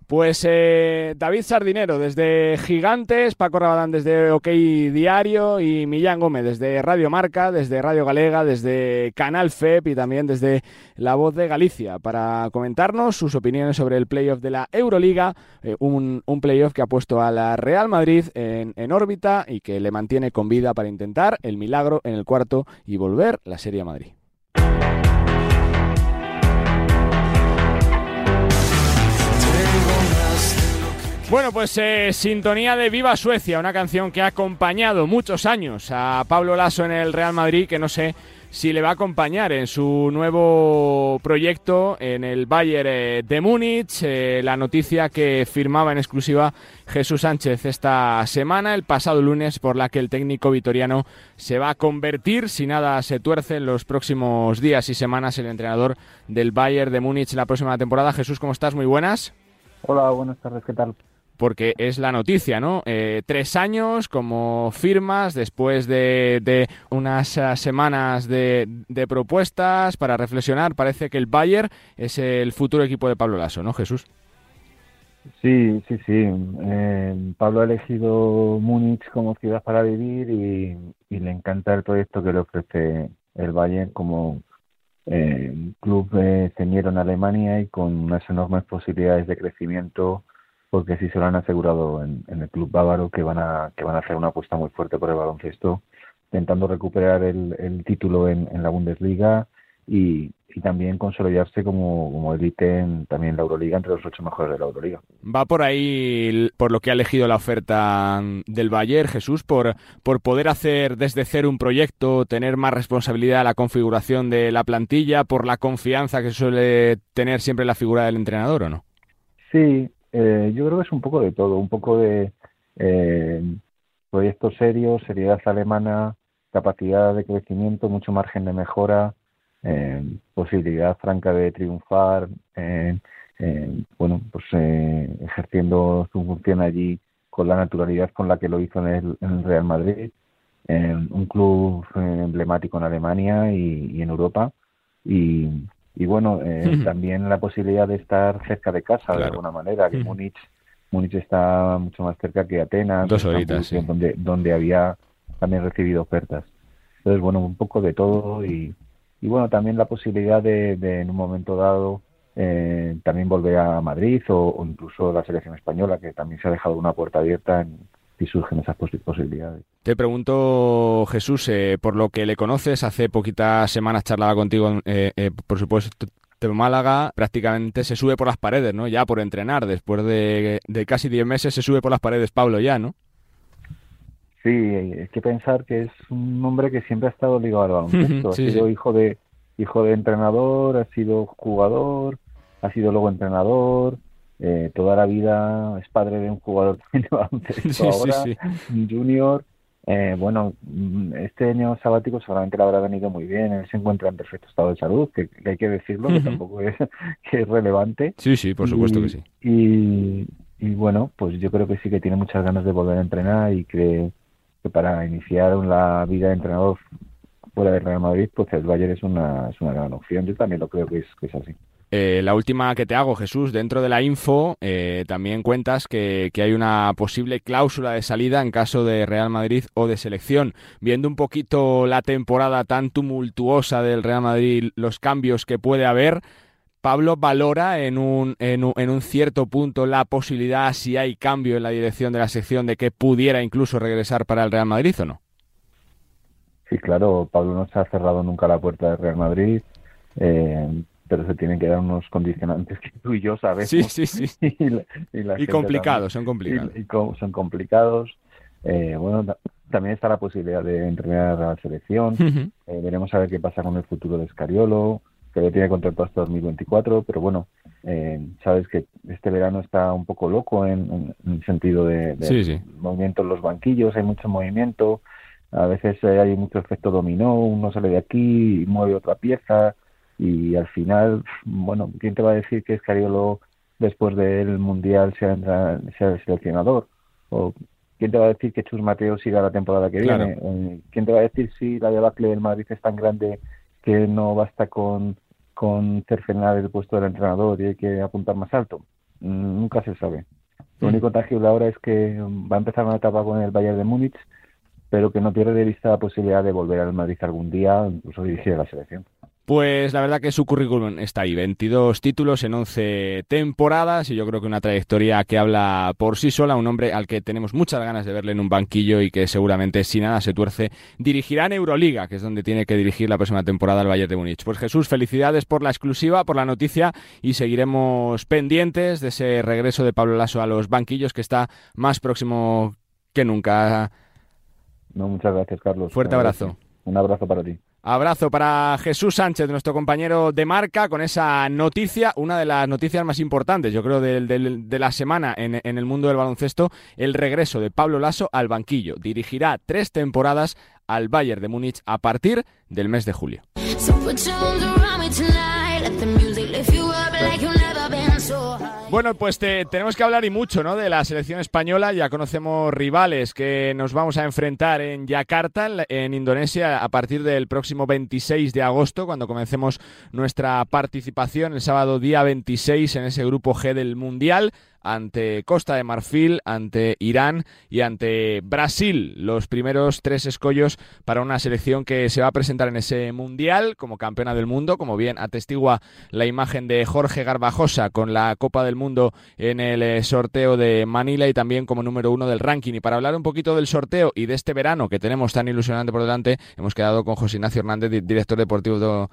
Pues eh, David Sardinero desde Gigantes, Paco Rabadán desde OK Diario y Millán Gómez desde Radio Marca, desde Radio Galega, desde Canal FEP y también desde La Voz de Galicia para comentarnos sus opiniones sobre el playoff de la Euroliga, eh, un, playoff que ha puesto a la Real Madrid en, en órbita y que le mantiene con vida para intentar el milagro en el cuarto y volver la Serie a Madrid. Bueno, pues eh, sintonía de Viva Suecia, una canción que ha acompañado muchos años a Pablo Lasso en el Real Madrid, que no sé si le va a acompañar en su nuevo proyecto en el Bayern eh, de Múnich. Eh, la noticia que firmaba en exclusiva Jesús Sánchez esta semana, el pasado lunes, por la que el técnico vitoriano se va a convertir, si nada se tuerce, en los próximos días y semanas, el entrenador del Bayern de Múnich la próxima temporada. Jesús, ¿cómo estás? Muy buenas. Hola, buenas tardes, ¿qué tal? Porque es la noticia, ¿no? Eh, tres años como firmas después de, unas eh, semanas de, propuestas para reflexionar. Parece que el Bayern es el futuro equipo de Pablo Lasso, ¿no, Jesús? Sí, sí, sí. Eh, Pablo ha elegido Múnich como ciudad para vivir y, le encanta el proyecto que le ofrece el Bayern como club ceñero en Alemania y con unas enormes posibilidades de crecimiento porque sí se lo han asegurado en, el club bávaro que van a que van a hacer una apuesta muy fuerte por el baloncesto, intentando recuperar el, título en, la Bundesliga y, también consolidarse como, como élite en, también la Euroliga, entre los ocho mejores de la Euroliga. Va por ahí, por lo que ha elegido la oferta del Bayern, Jesús, por, por poder hacer desde cero un proyecto, tener más responsabilidad en la configuración de la plantilla, por la confianza que suele tener siempre la figura del entrenador, ¿o no? Sí, eh, yo creo que es un poco de todo, un poco de eh, proyectos serios, seriedad alemana, capacidad de crecimiento, mucho margen de mejora, eh, posibilidad franca de triunfar, bueno, pues ejerciendo su función allí con la naturalidad con la que lo hizo en el, Real Madrid, un club emblemático en Alemania y en Europa. Y, y bueno, eh, también la posibilidad de estar cerca de casa de alguna manera, que Múnich, Múnich está mucho más cerca que Atenas, Dos horitas, donde, donde había también recibido ofertas. Entonces, bueno, un poco de todo y, y bueno, también la posibilidad de, en un momento dado eh, también volver a Madrid o, incluso la selección española, que también se ha dejado una puerta abierta en, y surgen esas posibilidades. Te pregunto, Jesús, eh, por lo que le conoces, hace poquitas semanas charlaba contigo, eh, eh, por supuesto, Málaga prácticamente se sube por las paredes, ¿no? Ya por entrenar, después de, casi 10 meses se sube por las paredes Pablo ya, ¿no? Sí, hay que pensar que es un hombre que siempre ha estado ligado al baloncesto. ha sido hijo de hijo de entrenador, ha sido jugador, ha sido luego entrenador, eh, toda la vida es padre de un jugador de baloncesto ahora, un junior. Eh, bueno, mm, este año sabático seguramente le habrá venido muy bien. Él se encuentra en perfecto estado de salud, que, hay que decirlo, que tampoco es, que es relevante. Sí, sí, por supuesto que sí. Y, y, bueno, pues yo creo que sí que tiene muchas ganas de volver a entrenar y que, que para iniciar la vida de entrenador fuera de Real Madrid, pues el Bayern es una, es una gran opción. Yo también lo creo que es, que es así. Eh, la última que te hago, Jesús, dentro de la info eh, también cuentas que, hay una posible cláusula de salida en caso de Real Madrid o de selección. Viendo un poquito la temporada tan tumultuosa del Real Madrid, los cambios que puede haber, Pablo valora en un, en un, en un cierto punto la posibilidad, si hay cambio en la dirección de la sección, de que pudiera incluso regresar para el Real Madrid o no. Sí, claro, Pablo no se ha cerrado nunca la puerta del Real Madrid. Eh, pero se tienen que dar unos condicionantes que tú y yo sabemos. Sí, sí, sí. y, complicados, son complicados. Y, son complicados. Eh, bueno, también está la posibilidad de entrenar a la selección. Eh, veremos a ver qué pasa con el futuro de Scariolo, que ya tiene contrato hasta 2024, pero bueno, eh, sabes que este verano está un poco loco en, el sentido de, movimiento en los banquillos, hay mucho movimiento. A veces hay mucho efecto dominó, uno sale de aquí y mueve otra pieza y al final, bueno, ¿quién te va a decir que Escariolo después del Mundial sea, sea el seleccionador? ¿O quién te va a decir que Chus Mateo siga la temporada que viene? Eh, ¿Quién te va a decir si la debacle del Madrid es tan grande que no basta con, con cercenar el puesto del entrenador y hay que apuntar más alto? Mm, nunca se sabe. Lo mm. único tangible ahora es que va a empezar una etapa con el Bayern de Múnich, pero que no pierde de vista la posibilidad de volver al Madrid algún día, incluso dirigir a la selección. Pues la verdad que su currículum está ahí, 22 títulos en 11 temporadas y yo creo que una trayectoria que habla por sí sola, un hombre al que tenemos muchas ganas de verle en un banquillo y que seguramente si nada se tuerce dirigirá en Euroliga, que es donde tiene que dirigir la próxima temporada el Bayern de Múnich. Pues Jesús, felicidades por la exclusiva, por la noticia y seguiremos pendientes de ese regreso de Pablo Lasso a los banquillos que está más próximo que nunca. No, muchas gracias, Carlos. Fuerte abrazo. Un abrazo para ti. Abrazo para Jesús Sánchez, nuestro compañero de marca, con esa noticia, una de las noticias más importantes, yo creo, de, la semana en, en, el mundo del baloncesto, el regreso de Pablo Lasso al banquillo. Dirigirá tres temporadas al Bayern de Múnich a partir del mes de julio. Bueno, pues tenemos que hablar y mucho ¿no? de la selección española. Ya conocemos rivales que nos vamos a enfrentar en Yakarta, en Indonesia, a partir del próximo 26 de agosto, cuando comencemos nuestra participación el sábado día 26 en ese grupo G del Mundial ante Costa de Marfil, ante Irán y ante Brasil. Los primeros tres escollos para una selección que se va a presentar en ese mundial como campeona del mundo, como bien atestigua la imagen de Jorge Garbajosa con la Copa del Mundo en el eh, sorteo de Manila y también como número uno del ranking. Y para hablar un poquito del sorteo y de este verano que tenemos tan ilusionante por delante, hemos quedado con José Ignacio Hernández, director deportivo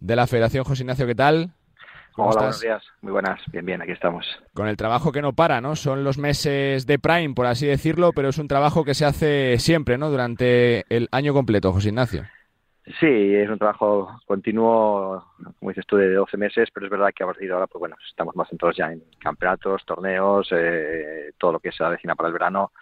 de la Federación. José Ignacio, ¿qué tal? Hola, buenos días. Muy buenas. Bien, bien, aquí estamos. Con el trabajo que no para, ¿no? Son los meses de Prime, por así decirlo, pero es un trabajo que se hace siempre, ¿no? Durante el año completo, José Ignacio. Sí, es un trabajo continuo, como dices tú, de 12 meses, pero es verdad que a partir de ahora, pues bueno, estamos más centrados ya en campeonatos, torneos, eh, todo lo que se avecina para el verano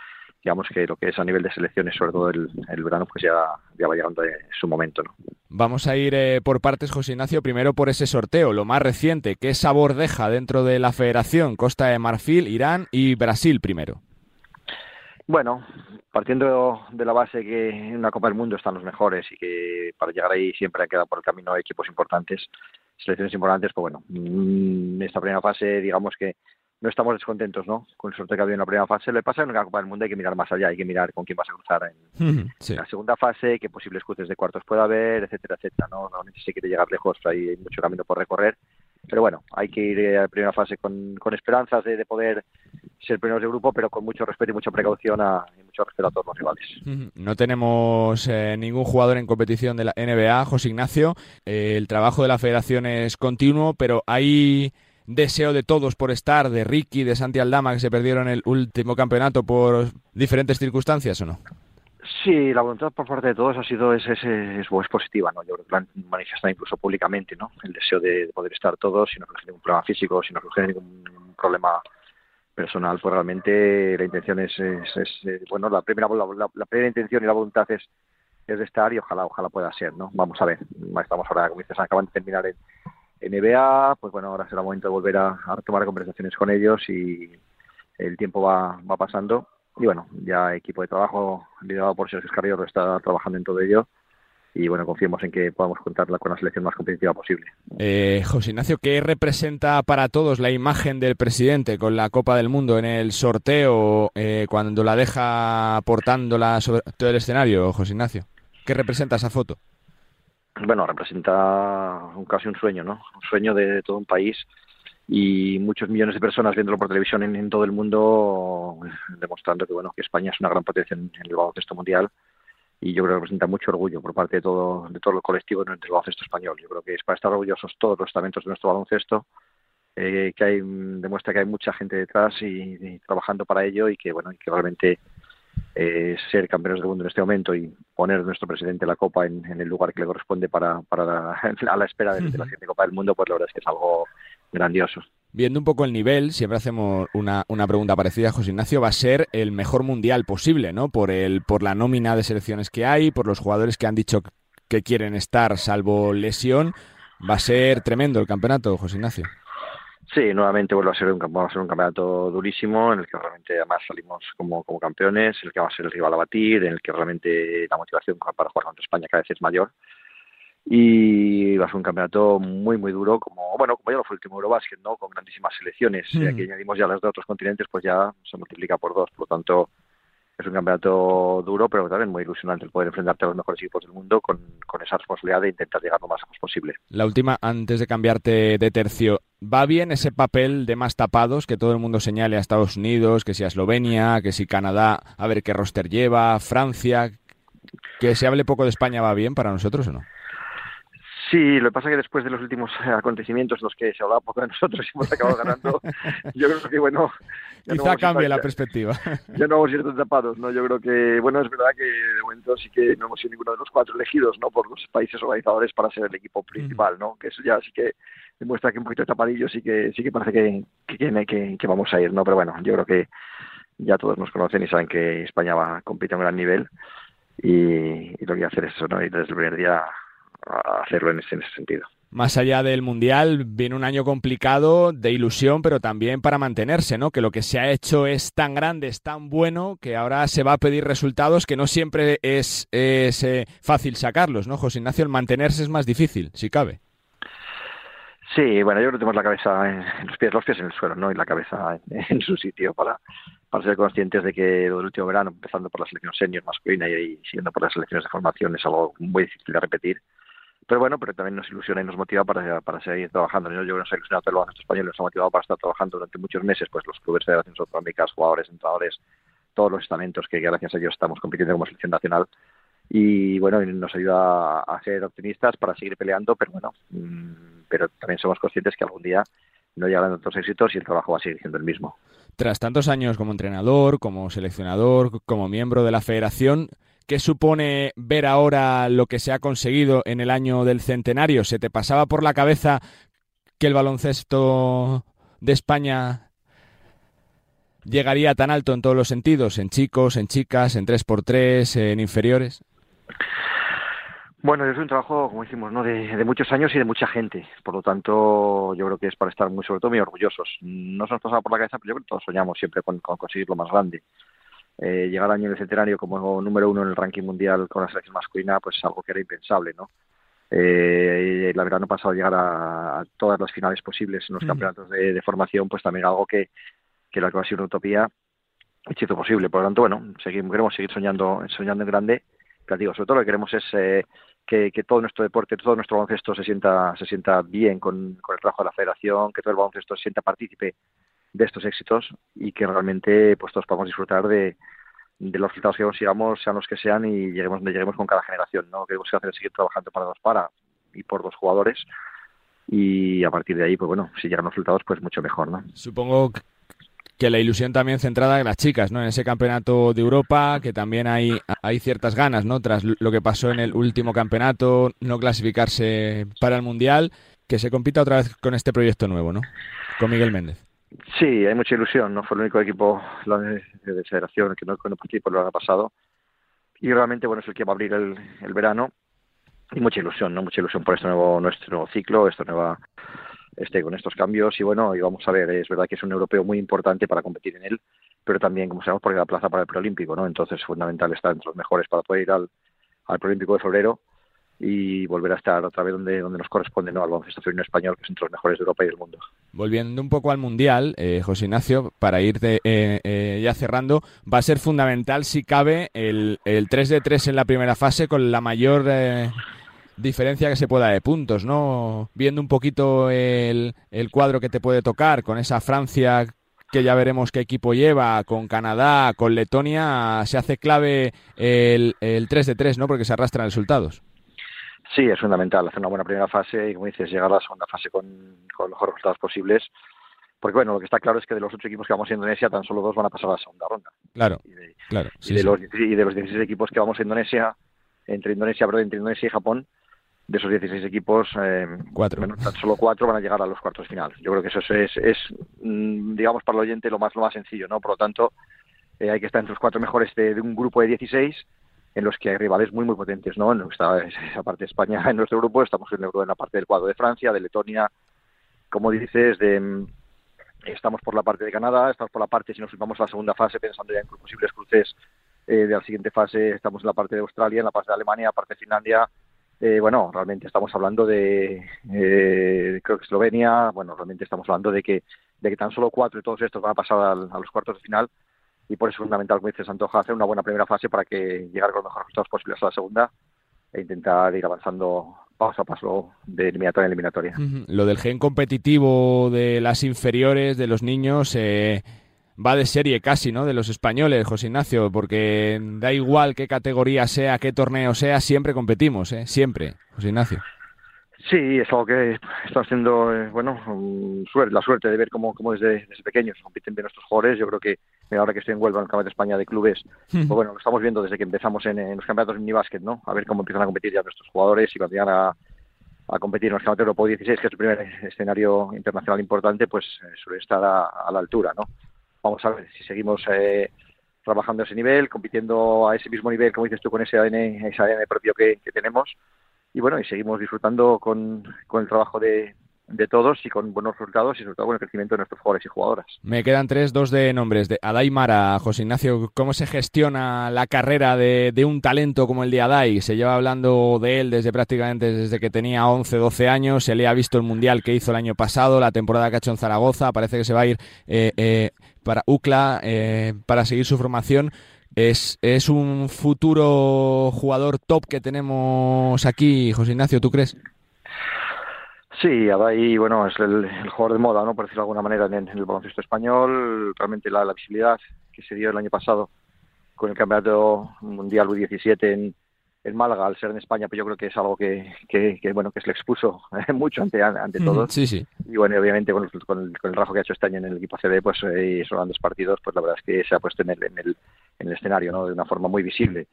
digamos que lo que es a nivel de selecciones, sobre todo el, verano, pues ya, ya va llegando su momento. ¿no? Vamos a ir eh, por partes, José Ignacio, primero por ese sorteo, lo más reciente, ¿qué sabor deja dentro de la federación? Costa de Marfil, Irán y Brasil primero. Bueno, partiendo de la base que en una Copa del Mundo están los mejores y que para llegar ahí siempre ha quedado por el camino equipos importantes, selecciones importantes, pues bueno, en mm, esta primera fase digamos que no estamos descontentos ¿no? con el sorteo que ha habido en la primera fase. Le pasa en la Copa del Mundo hay que mirar más allá, hay que mirar con quién vas a cruzar en, la segunda fase, qué posibles cruces de cuartos puede haber, etcétera, etcétera. ¿no? no se quiere llegar lejos, hay mucho camino por recorrer. Pero bueno, hay que ir a la primera fase con, con esperanzas de, poder ser primeros de grupo, pero con mucho respeto y mucha precaución a, y mucho respeto a todos los rivales. No tenemos eh, ningún jugador en competición de la NBA, José Ignacio. Eh, el trabajo de la federación es continuo, pero hay deseo de todos por estar, de Ricky, de Santi Aldama, que se perdieron el último campeonato por diferentes circunstancias o no? Sí, la voluntad por parte de todos ha sido es, es, es, positiva, ¿no? Yo creo que lo han manifestado incluso públicamente, ¿no? El deseo de, poder estar todos sin no surge ningún problema físico, sin no surge ningún problema personal, pues realmente la intención es, es, bueno, la primera, la, primera intención y la voluntad es, es de estar y ojalá, ojalá pueda ser, ¿no? Vamos a ver, estamos ahora, como dices, acaban de terminar el, NBA, pues bueno, ahora será momento de volver a, tomar conversaciones con ellos y el tiempo va, pasando. Y bueno, ya equipo de trabajo liderado por Sergio Escarriolo está trabajando en todo ello y bueno, confiemos en que podamos contar con la selección más competitiva posible. Eh, José Ignacio, ¿qué representa para todos la imagen del presidente con la Copa del Mundo en el sorteo eh, cuando la deja portándola sobre todo el escenario, José Ignacio? ¿Qué representa esa foto? Bueno, representa un, casi un sueño, ¿no? Un sueño de todo un país y muchos millones de personas viéndolo por televisión en, todo el mundo, demostrando que, bueno, que España es una gran potencia en, el baloncesto mundial y yo creo que representa mucho orgullo por parte de todo, de todo el colectivo del baloncesto español. Yo creo que es para estar orgullosos todos los estamentos de nuestro baloncesto, eh, que hay, demuestra que hay mucha gente detrás y, trabajando para ello y que, bueno, y que realmente eh, ser campeones del mundo en este momento y poner a nuestro presidente la copa en, el lugar que le corresponde para, para la, a la espera de, la siguiente copa del mundo, pues la verdad es que es algo grandioso. Viendo un poco el nivel, siempre hacemos una, una pregunta parecida, José Ignacio, va a ser el mejor mundial posible, ¿no? Por, el, por la nómina de selecciones que hay, por los jugadores que han dicho que quieren estar, salvo lesión. Va a ser tremendo el campeonato, José Ignacio. Sí, nuevamente vuelve a ser un, va a ser un campeonato durísimo en el que realmente además salimos como, como campeones, el que va a ser el rival a batir, en el que realmente la motivación para jugar contra España cada vez es mayor. Y va a ser un campeonato muy muy duro como bueno como ya lo fue el último Eurobasket no con grandísimas selecciones. Y aquí añadimos ya las de otros continentes pues ya se multiplica por dos. Por lo tanto es un campeonato duro, pero también muy ilusionante el poder enfrentarte a los mejores equipos del mundo con, esa responsabilidad de intentar llegar lo más lejos posible. La última, antes de cambiarte de tercio, ¿va bien ese papel de más tapados que todo el mundo señale a Estados Unidos, que si a Eslovenia, que si Canadá, a ver qué roster lleva, Francia? ¿Que se hable poco de España va bien para nosotros o no? Sí, lo que pasa es que después de los últimos acontecimientos, los que se hablaba poco de nosotros y hemos acabado ganando, yo creo que, bueno... Quizá cambie la perspectiva. Ya no vamos a ir tan tapados, ¿no? Yo creo que, bueno, es verdad que de momento sí que no hemos sido ninguno de los cuatro elegidos, ¿no? Por los países organizadores para ser el equipo principal, ¿no? Que eso ya sí que demuestra que un poquito de tapadillo sí que sí que parece que, que, que, que vamos a ir, ¿no? Pero bueno, yo creo que ya todos nos conocen y saben que España va a competir a un gran nivel y, y lo que hay que hacer es eso, ¿no? Y desde el primer día a hacerlo en ese, en ese sentido. Más allá del Mundial, viene un año complicado de ilusión, pero también para mantenerse, ¿no? Que lo que se ha hecho es tan grande, es tan bueno, que ahora se va a pedir resultados que no siempre es, es eh, fácil sacarlos, ¿no, José Ignacio? El mantenerse es más difícil, si cabe. Sí, bueno, yo creo que tenemos la cabeza en los pies, los pies en el suelo, ¿no? Y la cabeza en, en su sitio para, para ser conscientes de que el último verano, empezando por la selección senior masculina y, y siguiendo por las selecciones de formación, es algo muy difícil de repetir pero bueno, pero también nos ilusiona y nos motiva para, para seguir trabajando. Yo, yo nos ha ilusionado el baloncesto español nos ha motivado para estar trabajando durante muchos meses, pues los clubes, federaciones autonómicas, jugadores, entrenadores, todos los estamentos que gracias a ellos estamos compitiendo como selección nacional. Y bueno, nos ayuda a ser optimistas para seguir peleando, pero bueno, mmm, pero también somos conscientes que algún día no llegarán otros éxitos y el trabajo va a seguir siendo el mismo. Tras tantos años como entrenador, como seleccionador, como miembro de la federación, ¿Qué supone ver ahora lo que se ha conseguido en el año del centenario? ¿Se te pasaba por la cabeza que el baloncesto de España llegaría tan alto en todos los sentidos? ¿En chicos, en chicas, en 3x3, en inferiores? Bueno, es un trabajo, como decimos, ¿no? De, muchos años y de mucha gente. Por lo tanto, yo creo que es para estar muy, sobre todo, muy orgullosos. No se nos pasaba por la cabeza, pero yo creo que todos soñamos siempre con, con conseguir lo más grande eh, llegar al año centenario como número uno en el ranking mundial con la selección masculina, pues es algo que era impensable, ¿no? Eh, el verano pasado llegar a, a, todas las finales posibles en los campeonatos de, de, formación, pues también algo que, que la que va a ser una utopía hecho posible. Por lo tanto, bueno, seguimos, queremos seguir soñando, soñando en grande. Pero digo, sobre todo lo que queremos es eh, que, que, todo nuestro deporte, todo nuestro baloncesto se sienta, se sienta bien con, con el trabajo de la federación, que todo el baloncesto se sienta partícipe de estos éxitos y que realmente pues todos podamos disfrutar de, de los resultados que consigamos, sean los que sean, y lleguemos donde lleguemos con cada generación. ¿no? Queremos hacer seguir trabajando para dos para y por dos jugadores y a partir de ahí, pues bueno, si llegan los resultados, pues mucho mejor, ¿no? Supongo que la ilusión también centrada en las chicas, ¿no? En ese campeonato de Europa, que también hay, hay ciertas ganas, ¿no? Tras lo que pasó en el último campeonato, no clasificarse para el Mundial, que se compita otra vez con este proyecto nuevo, ¿no? Con Miguel Méndez. Sí, hay mucha ilusión. No fue el único equipo de, de federación que no, no participó el año pasado. Y realmente, bueno, es el que va a abrir el, el verano. Y mucha ilusión, ¿no? Mucha ilusión por este nuevo, nuestro nuevo ciclo, esta nueva, este, con estos cambios. Y bueno, y vamos a ver, es verdad que es un europeo muy importante para competir en él, pero también, como sabemos, porque la plaza para el preolímpico, ¿no? Entonces es fundamental estar entre los mejores para poder ir al, al preolímpico de febrero y volver a estar otra vez donde, donde nos corresponde, ¿no? Al baloncesto femenino español, que es entre los mejores de Europa y del mundo. Volviendo un poco al Mundial, eh, José Ignacio, para ir de, eh, eh, ya cerrando, va a ser fundamental, si cabe, el, el 3 de 3 en la primera fase con la mayor eh, diferencia que se pueda de puntos, ¿no? Viendo un poquito el, el cuadro que te puede tocar con esa Francia que ya veremos qué equipo lleva, con Canadá, con Letonia, se hace clave el, el 3 de 3, ¿no? Porque se arrastran resultados. Sí, es fundamental hacer una buena primera fase y, como dices, llegar a la segunda fase con, con los mejores resultados posibles. Porque, bueno, lo que está claro es que de los ocho equipos que vamos a Indonesia, tan solo dos van a pasar a la segunda ronda. Claro, y de, claro. Sí, y, de sí. Los, y de los 16 equipos que vamos a Indonesia, entre Indonesia, perdón, entre Indonesia y Japón, de esos 16 equipos, eh, cuatro. Menos, tan solo cuatro van a llegar a los cuartos finales. Yo creo que eso es, es, mm, digamos, para el oyente lo más, lo más sencillo, ¿no? Por lo tanto, eh, hay que estar entre los cuatro mejores de, de un grupo de 16 en los que hay rivales muy muy potentes, ¿no? En esa parte de España en nuestro grupo, estamos en, en la parte del cuadro de Francia, de Letonia, como dices, de estamos por la parte de Canadá, estamos por la parte, si nos vamos a la segunda fase, pensando ya en posibles cruces eh, de la siguiente fase, estamos en la parte de Australia, en la parte de Alemania, la parte de Finlandia, eh, bueno, realmente estamos hablando de, eh, creo que Eslovenia, bueno, realmente estamos hablando de que, de que tan solo cuatro de todos estos van a pasar al, a los cuartos de final y por eso es fundamental, como dice Santoja, hacer una buena primera fase para que llegar con los mejores resultados posibles a la segunda e intentar ir avanzando paso a paso de eliminatoria en eliminatoria. Lo del gen competitivo de las inferiores, de los niños, eh, va de serie casi, ¿no? De los españoles, José Ignacio, porque da igual qué categoría sea, qué torneo sea, siempre competimos, ¿eh? Siempre, José Ignacio. Sí, es algo que está haciendo, eh, bueno, suerte, la suerte de ver cómo, cómo desde, desde, pequeños compiten bien nuestros jugadores. Yo creo que ahora que estoy en Huelva, en el Campeonato de España de Clubes, pues bueno, lo estamos viendo desde que empezamos en, los campeonatos de minibásquet, ¿no? A ver cómo empiezan a competir ya nuestros jugadores y cuando llegan a, a competir en los campeonatos Europa 16, que es el primer escenario internacional importante, pues eh, suele estar a, la altura, ¿no? Vamos a ver si seguimos eh, trabajando a ese nivel, compitiendo a ese mismo nivel, como dices tú, con ese ADN, ese ADN propio que, que tenemos y bueno, y seguimos disfrutando con, con el trabajo de, de todos y con buenos resultados y sobre todo con el crecimiento de nuestros jugadores y jugadoras. Me quedan tres, dos de nombres. De Adai Mara, José Ignacio, ¿cómo se gestiona la carrera de, de, un talento como el de Adai? Se lleva hablando de él desde prácticamente desde que tenía 11, 12 años. Se le ha visto el Mundial que hizo el año pasado, la temporada que ha hecho en Zaragoza. Parece que se va a ir eh, eh, para UCLA eh, para seguir su formación. Es, es un futuro jugador top que tenemos aquí, José Ignacio, ¿tú crees? Sí, ahí bueno, es el, jugador de moda, ¿no? por decirlo de alguna manera, en, el baloncesto español. Realmente la, visibilidad que se dio el año pasado con el Campeonato Mundial U17 en, en Málaga, al ser en España, pues yo creo que es algo que, que, bueno que se le expuso mucho ante, ante todos. Sí, sí. Y bueno, obviamente con, con, el, rajo que ha hecho este año en el equipo ACB, pues eh, y son grandes partidos, pues la verdad es que se ha puesto en el, en el, en el escenario, ¿no? De una forma muy visible.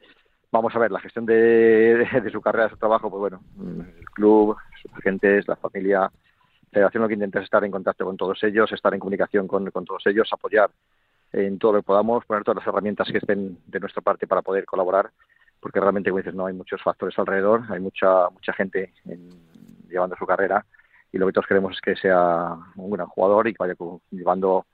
Vamos a ver, la gestión de, de, su carrera, de su trabajo, pues bueno, el club, sus agentes, la familia, la federación lo que intenta es estar en contacto con todos ellos, estar en comunicación con, todos ellos, apoyar en todo lo que podamos, poner todas las herramientas que estén de nuestra parte para poder colaborar, porque realmente, como dices, no hay muchos factores alrededor, hay mucha mucha gente en, llevando su carrera y lo que todos queremos es que sea un gran jugador y que vaya llevando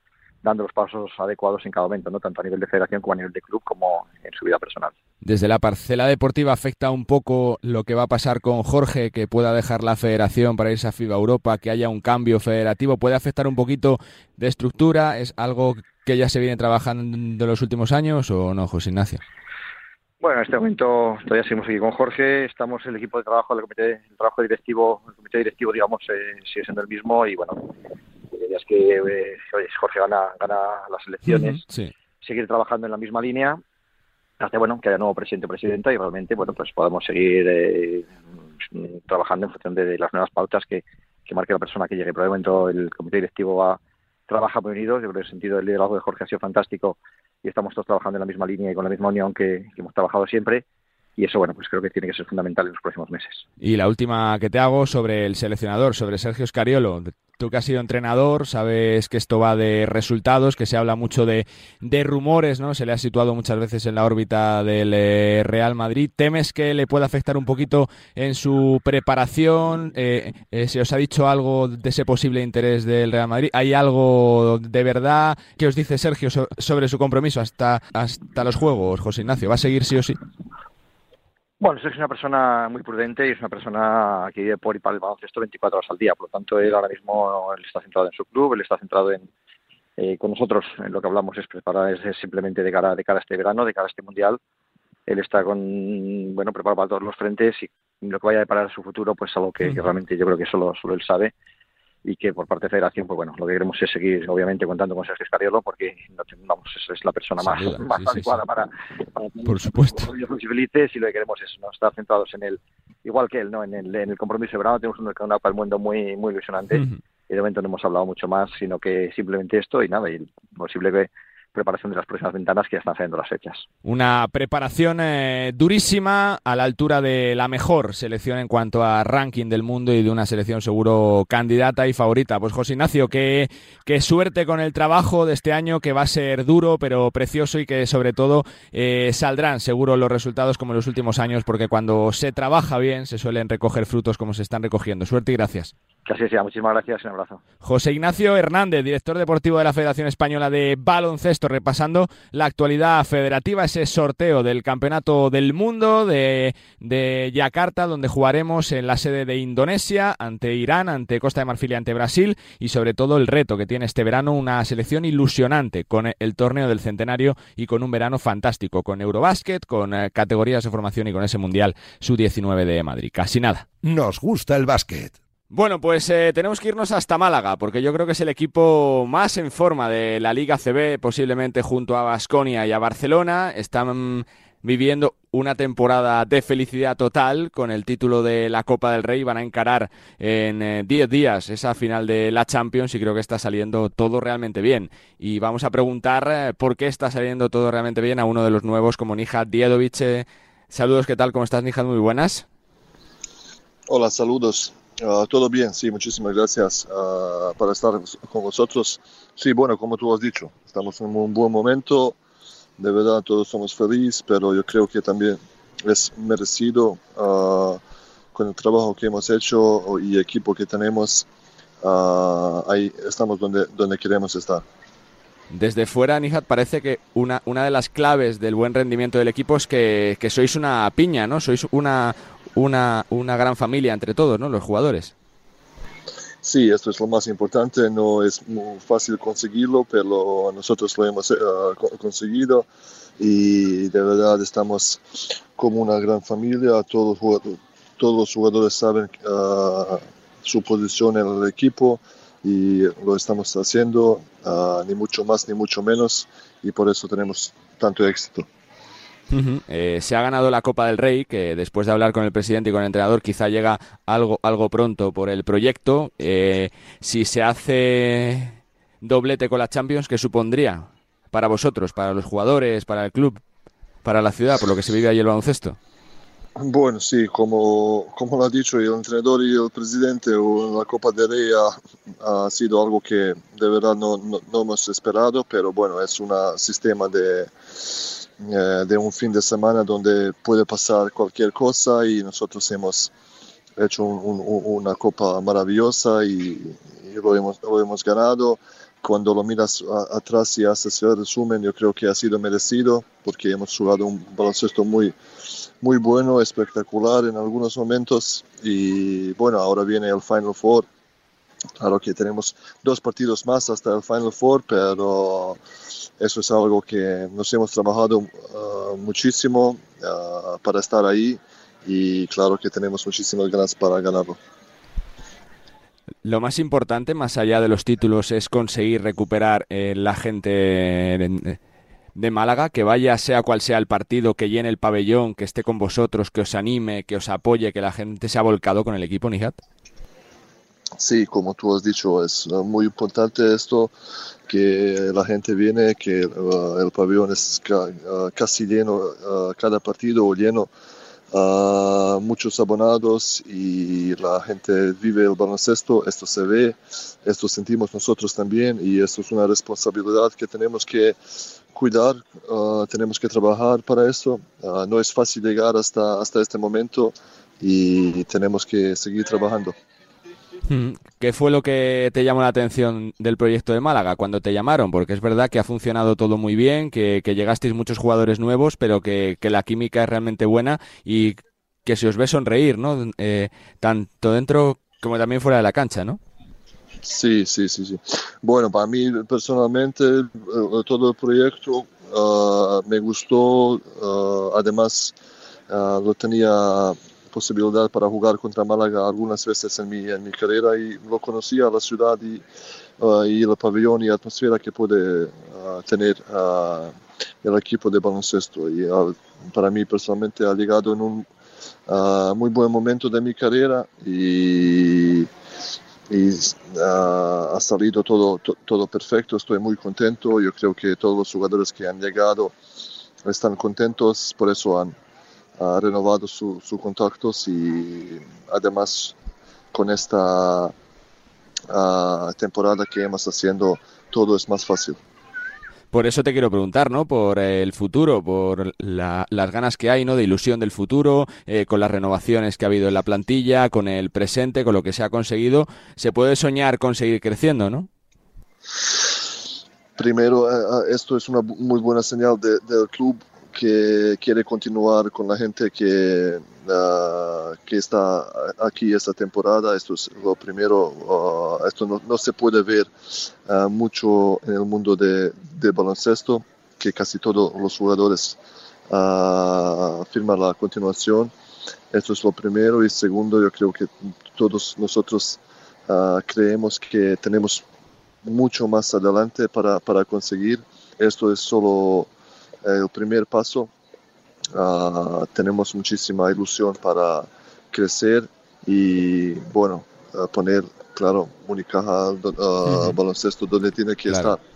dando los pasos adecuados en cada momento, no tanto a nivel de federación como a nivel de club como en su vida personal. Desde la parcela deportiva afecta un poco lo que va a pasar con Jorge, que pueda dejar la federación para irse a FIBA Europa, que haya un cambio federativo, puede afectar un poquito de estructura, es algo que ya se viene trabajando en los últimos años o no, José Ignacio. Bueno, en este momento todavía seguimos aquí con Jorge, estamos el equipo de trabajo, el comité, el trabajo directivo, el comité directivo, digamos, eh, sigue siendo el mismo y bueno, es que eh, Jorge gana, gana las elecciones, seguir trabajando en la misma línea hasta bueno que haya nuevo presidente o presidenta y realmente bueno pues podemos seguir eh, trabajando en función de, las nuevas pautas que, que marque la persona que llegue. Por el momento el comité directivo va, trabaja muy unido, yo creo que el sentido del liderazgo de Jorge ha sido fantástico y estamos todos trabajando en la misma línea y con la misma unión que hemos trabajado siempre y eso, bueno, pues creo que tiene que ser fundamental en los próximos meses. Y la última que te hago sobre el seleccionador, sobre Sergio Scariolo. Tú que has sido entrenador, sabes que esto va de resultados, que se habla mucho de, de rumores, ¿no? Se le ha situado muchas veces en la órbita del eh, Real Madrid. ¿Temes que le pueda afectar un poquito en su preparación? Eh, eh, ¿Se os ha dicho algo de ese posible interés del Real Madrid? ¿Hay algo de verdad que os dice Sergio sobre su compromiso hasta, hasta los Juegos, José Ignacio? ¿Va a seguir sí o sí? Bueno, es una persona muy prudente y es una persona que vive por y para el baloncesto 24 horas al día. Por lo tanto, él ahora mismo él está centrado en su club, él está centrado en eh, con nosotros. En lo que hablamos es preparar es, simplemente de cara de cara a este verano, de cara a este mundial. Él está con bueno preparado para todos los frentes y lo que vaya a deparar su futuro, pues algo que, que realmente yo creo que solo solo él sabe y que por parte de Federación, pues bueno, lo que queremos es seguir, obviamente, contando con Sergio Escariolo, porque, vamos, es, la persona más, más adecuada Para, por supuesto. felices y lo que queremos es no estar centrados en él, igual que él, ¿no? En el, en el compromiso de verano tenemos un mercado para el mundo muy, muy ilusionante y de momento no hemos hablado mucho más, sino que simplemente esto y nada, y posible que preparación de las próximas ventanas que ya están saliendo las fechas. Una preparación eh, durísima a la altura de la mejor selección en cuanto a ranking del mundo y de una selección seguro candidata y favorita. Pues José Ignacio, qué, suerte con el trabajo de este año que va a ser duro pero precioso y que sobre todo eh, saldrán seguro los resultados como en los últimos años porque cuando se trabaja bien se suelen recoger frutos como se están recogiendo. Suerte y gracias. Que así sea. Muchísimas gracias y un abrazo. José Ignacio Hernández, director deportivo de la Federación Española de Baloncesto, repasando la actualidad federativa, ese sorteo del Campeonato del Mundo de, de Yakarta, donde jugaremos en la sede de Indonesia, ante Irán, ante Costa de Marfil y ante Brasil, y sobre todo el reto que tiene este verano, una selección ilusionante con el torneo del centenario y con un verano fantástico, con Eurobásquet, con eh, categorías de formación y con ese Mundial Sub-19 de Madrid. Casi nada. Nos gusta el básquet. Bueno, pues eh, tenemos que irnos hasta Málaga, porque yo creo que es el equipo más en forma de la Liga CB, posiblemente junto a Basconia y a Barcelona. Están viviendo una temporada de felicidad total con el título de la Copa del Rey. Van a encarar en 10 eh, días esa final de la Champions y creo que está saliendo todo realmente bien. Y vamos a preguntar eh, por qué está saliendo todo realmente bien a uno de los nuevos como Nija Diedovic. saludos, ¿qué tal? ¿Cómo estás, Nija? Muy buenas. Hola, saludos. Ah, todo bien, sí, muchísimas gracias uh, por estar con vosotros. Sí, bueno, como tú has dicho, estamos en un buen momento, de verdad todos somos felices, pero yo creo que también es merecido uh, con el trabajo que hemos hecho y equipo que tenemos, ahí estamos donde, donde queremos estar. Desde fuera, Nihat, parece que una, una de las claves del buen rendimiento del equipo es que, que sois una piña, ¿no? Sois una, una, una gran familia entre todos, ¿no? Los jugadores. Sí, esto es lo más importante. No es muy fácil conseguirlo, pero nosotros lo hemos eh, conseguido y de verdad estamos como una gran familia. Todos, todos los jugadores saben uh, su posición en el equipo y lo estamos haciendo, uh, ni mucho más ni mucho menos, y por eso tenemos tanto éxito. Eh, se ha ganado la Copa del Rey, que después de hablar con el presidente y con el entrenador quizá llega algo, algo pronto por el proyecto. Eh, si se hace doblete con la Champions, ¿qué supondría para vosotros, para los jugadores, para el club, para la ciudad, por lo que se vive ahí el baloncesto? Bueno, sí, como, como lo ha dicho el entrenador y el presidente, la Copa del Rey ha, sido algo que de verdad no, no hemos esperado, pero bueno, es un sistema de eh, de un fin de semana donde puede pasar cualquier cosa y nosotros hemos hecho una copa maravillosa y, lo, hemos, ganado. Cuando lo miras atrás y haces el resumen, yo creo que ha sido merecido porque hemos jugado un baloncesto muy, muy bueno, espectacular en algunos momentos y bueno, ahora viene el Final Four. Claro que tenemos dos partidos más hasta el Final Four, pero eso es algo que nos hemos trabajado uh, muchísimo uh, para estar ahí y claro que tenemos muchísimas ganas para ganarlo. Lo más importante, más allá de los títulos, es conseguir recuperar eh, la gente de, Málaga, que vaya sea cual sea el partido, que llene el pabellón, que esté con vosotros, que os anime, que os apoye, que la gente se ha volcado con el equipo, Nijat. Sí, como tú has dicho, es uh, muy importante esto que la gente viene, que uh, el pabellón es uh, casi lleno, cada partido lleno, muchos abonados y la gente vive el baloncesto, esto se ve, esto sentimos nosotros también y esto es una responsabilidad que tenemos que cuidar, tenemos que trabajar para esto. no es fácil llegar hasta, hasta este momento y tenemos que seguir trabajando. ¿Qué fue lo que te llamó la atención del proyecto de Málaga cuando te llamaron? Porque es verdad que ha funcionado todo muy bien, que, llegasteis muchos jugadores nuevos, pero que, la química es realmente buena y que se os ve sonreír, ¿no? Eh, tanto dentro como también fuera de la cancha, ¿no? Sí, sí, sí, sí. Bueno, para mí personalmente eh, todo el proyecto ah, me gustó, ah, además ah, lo tenía posibilidad para jugar contra Málaga algunas veces en mi, en mi carrera y lo conocía la ciudad y, uh, y el pabellón y la atmósfera que puede uh, tener uh, el equipo de baloncesto. Y para mí personalmente ha llegado en un muy buen momento de mi carrera y, y ha salido todo, todo perfecto. Estoy muy contento. Yo creo que todos los jugadores que han llegado están contentos, por eso han, ha renovado sus su contactos y además con esta uh, temporada que hemos haciendo todo es más fácil. Por eso te quiero preguntar, ¿no? Por el futuro, por las ganas que hay, ¿no? De ilusión del futuro, eh, con las renovaciones que ha habido en la plantilla, con el presente, con lo que se ha conseguido. Se puede soñar con seguir creciendo, ¿no? Primero, eh, esto es una muy buena señal del club que quiere continuar con la gente que, uh, que está aquí esta temporada. Esto es lo primero. Uh, esto no, no, se puede ver uh, mucho en el mundo de, de, baloncesto, que casi todos los jugadores firman la continuación. Esto es lo primero. Y segundo, yo creo que todos nosotros creemos que tenemos mucho más adelante para, para conseguir. Esto es solo el primer paso. Uh, tenemos muchísima ilusión para crecer y, bueno, uh, poner, claro, Unicaja uh, uh baloncesto donde tiene que claro. estar.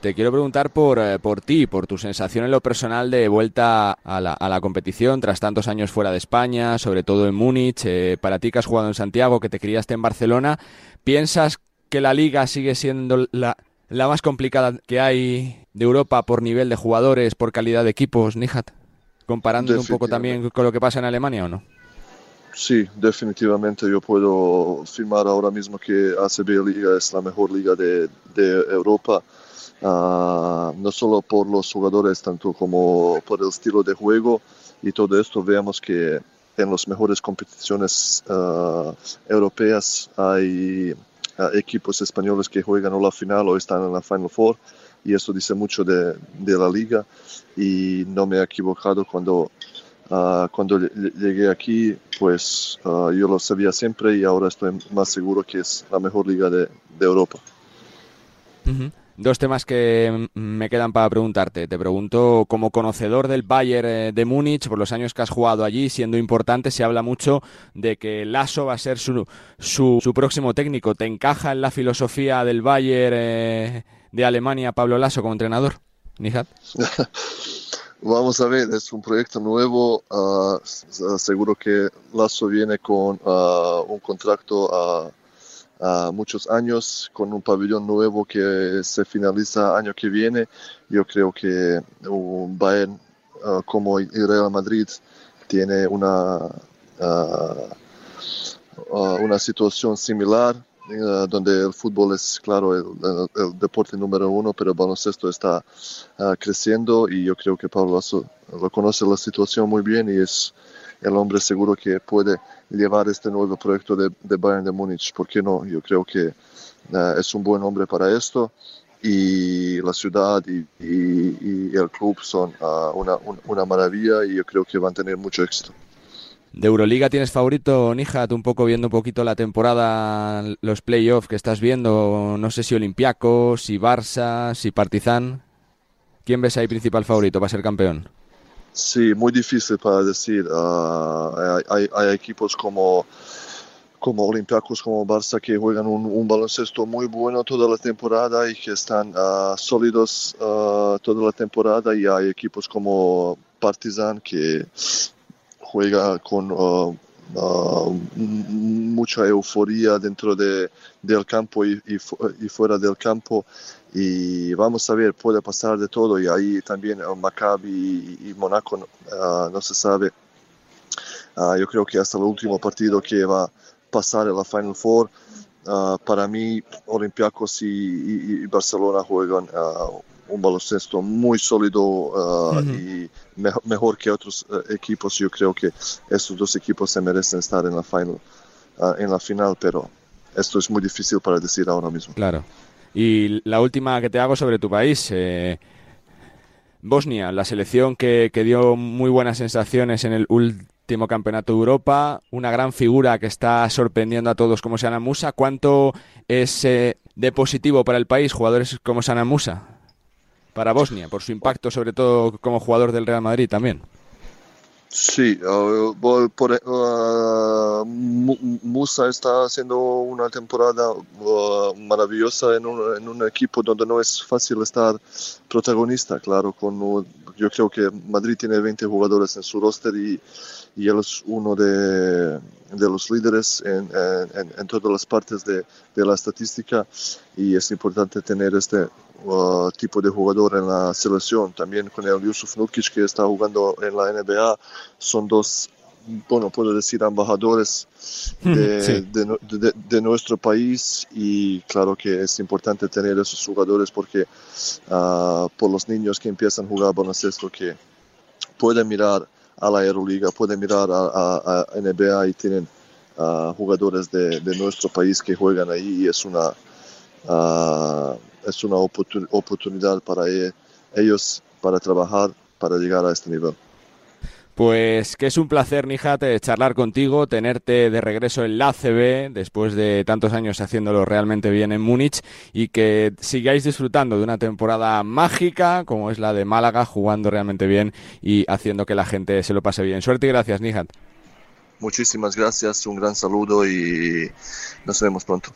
Te quiero preguntar por, eh, por ti, por tu sensación en lo personal de vuelta a la, a la, competición tras tantos años fuera de España, sobre todo en Múnich. Eh, para ti que has jugado en Santiago, que te criaste en Barcelona, ¿piensas que la liga sigue siendo la, la más complicada que hay de Europa por nivel de jugadores, por calidad de equipos, Nihat? Comparando un poco también con lo que pasa en Alemania o no? Sí, definitivamente yo puedo afirmar ahora mismo que ACB Liga es la mejor liga de, de Europa, uh, no solo por los jugadores, tanto como por el estilo de juego y todo esto. Veamos que en las mejores competiciones uh, europeas hay equipos españoles que juegan o la final o están en la Final Four y eso dice mucho de, de la liga y no me he equivocado cuando Uh, cuando llegué aquí, pues uh, yo lo sabía siempre y ahora estoy más seguro que es la mejor liga de, de Europa. Dos temas que me quedan para preguntarte. Te pregunto, como conocedor del Bayern de Múnich, por los años que has jugado allí, siendo importante, se habla mucho de que Lasso va a ser su, su, su próximo técnico. ¿Te encaja en la filosofía del Bayern eh, de Alemania Pablo Lasso como entrenador? Nihat. Vamos a ver, es un proyecto nuevo. Uh, seguro que Lazo viene con uh, un contrato a, a, muchos años, con un pabellón nuevo que se finaliza año que viene. Yo creo que un Bayern uh, como el Real Madrid tiene una, una situación similar. Uh, donde el fútbol es, claro, el, deporte número uno, pero el baloncesto está uh, creciendo y yo creo que Pablo lo conoce la situación muy bien y es el hombre seguro que puede llevar este nuevo proyecto de, Bayern de Múnich. ¿Por qué no? Yo creo que uh, es un buen hombre para esto y la ciudad y, el club son una, una maravilla y yo creo que van a tener mucho éxito. ¿De Euroliga tienes favorito, Nijat? Un poco viendo un poquito la temporada, los playoffs que estás viendo, no sé si Olympiacos, si Barça, si Partizan. ¿Quién ves ahí principal favorito para ser campeón? Sí, muy difícil para decir. Uh, hay, equipos como, como Olympiacos, como Barça, que juegan un, baloncesto muy bueno toda la temporada y que están uh, sólidos uh, toda la temporada. Y hay equipos como Partizan que juega con mucha euforia dentro de, del campo y, y, y, fuera del campo y vamos a ver, puede pasar de todo y ahí también uh, Maccabi y, y Monaco uh, no se sabe. yo creo que hasta el último partido que va a pasar la Final Four, para mí Olympiacos y, Barcelona juegan un baloncesto muy sólido uh, uh -huh. y me mejor que otros uh, equipos. Yo creo que estos dos equipos se merecen estar en la final, en la final, pero esto es muy difícil para decir ahora mismo. Claro. Y la última que te hago sobre tu país. Eh, Bosnia, la selección que, que dio muy buenas sensaciones en el último campeonato de Europa, una gran figura que está sorprendiendo a todos como Sana Musa. ¿Cuánto es eh, de positivo para el país jugadores como Sana Musa? para Bosnia, por su impacto sobre todo como jugador del Real Madrid también. Sí, uh, por, uh, Musa está haciendo una temporada uh, maravillosa en un, en un, equipo donde no es fácil estar protagonista, claro, con, yo creo que Madrid tiene 20 jugadores en su roster y, y él es uno de, los líderes en, en, en, todas las partes de, de, la estadística y es importante tener este uh, tipo de jugador en la selección. También con el Yusuf Nukic que está jugando en la NBA. Son dos, bueno, puedo decir, embajadores de, Sí. de no- de- de nuestro país y claro que es importante tener esos jugadores porque uh, por los niños que empiezan a jugar baloncesto que pueden mirar a la Euroliga, pueden mirar a, a- a NBA y tienen uh, jugadores de, de nuestro país que juegan ahí y es una, uh, es una oportun- oportunidad para e- ellos para trabajar, para llegar a este nivel. Pues que es un placer, Nijat, charlar contigo, tenerte de regreso en la ACB después de tantos años haciéndolo realmente bien en Múnich y que sigáis disfrutando de una temporada mágica como es la de Málaga, jugando realmente bien y haciendo que la gente se lo pase bien. Suerte y gracias, Nijat. Muchísimas gracias, un gran saludo y nos vemos pronto.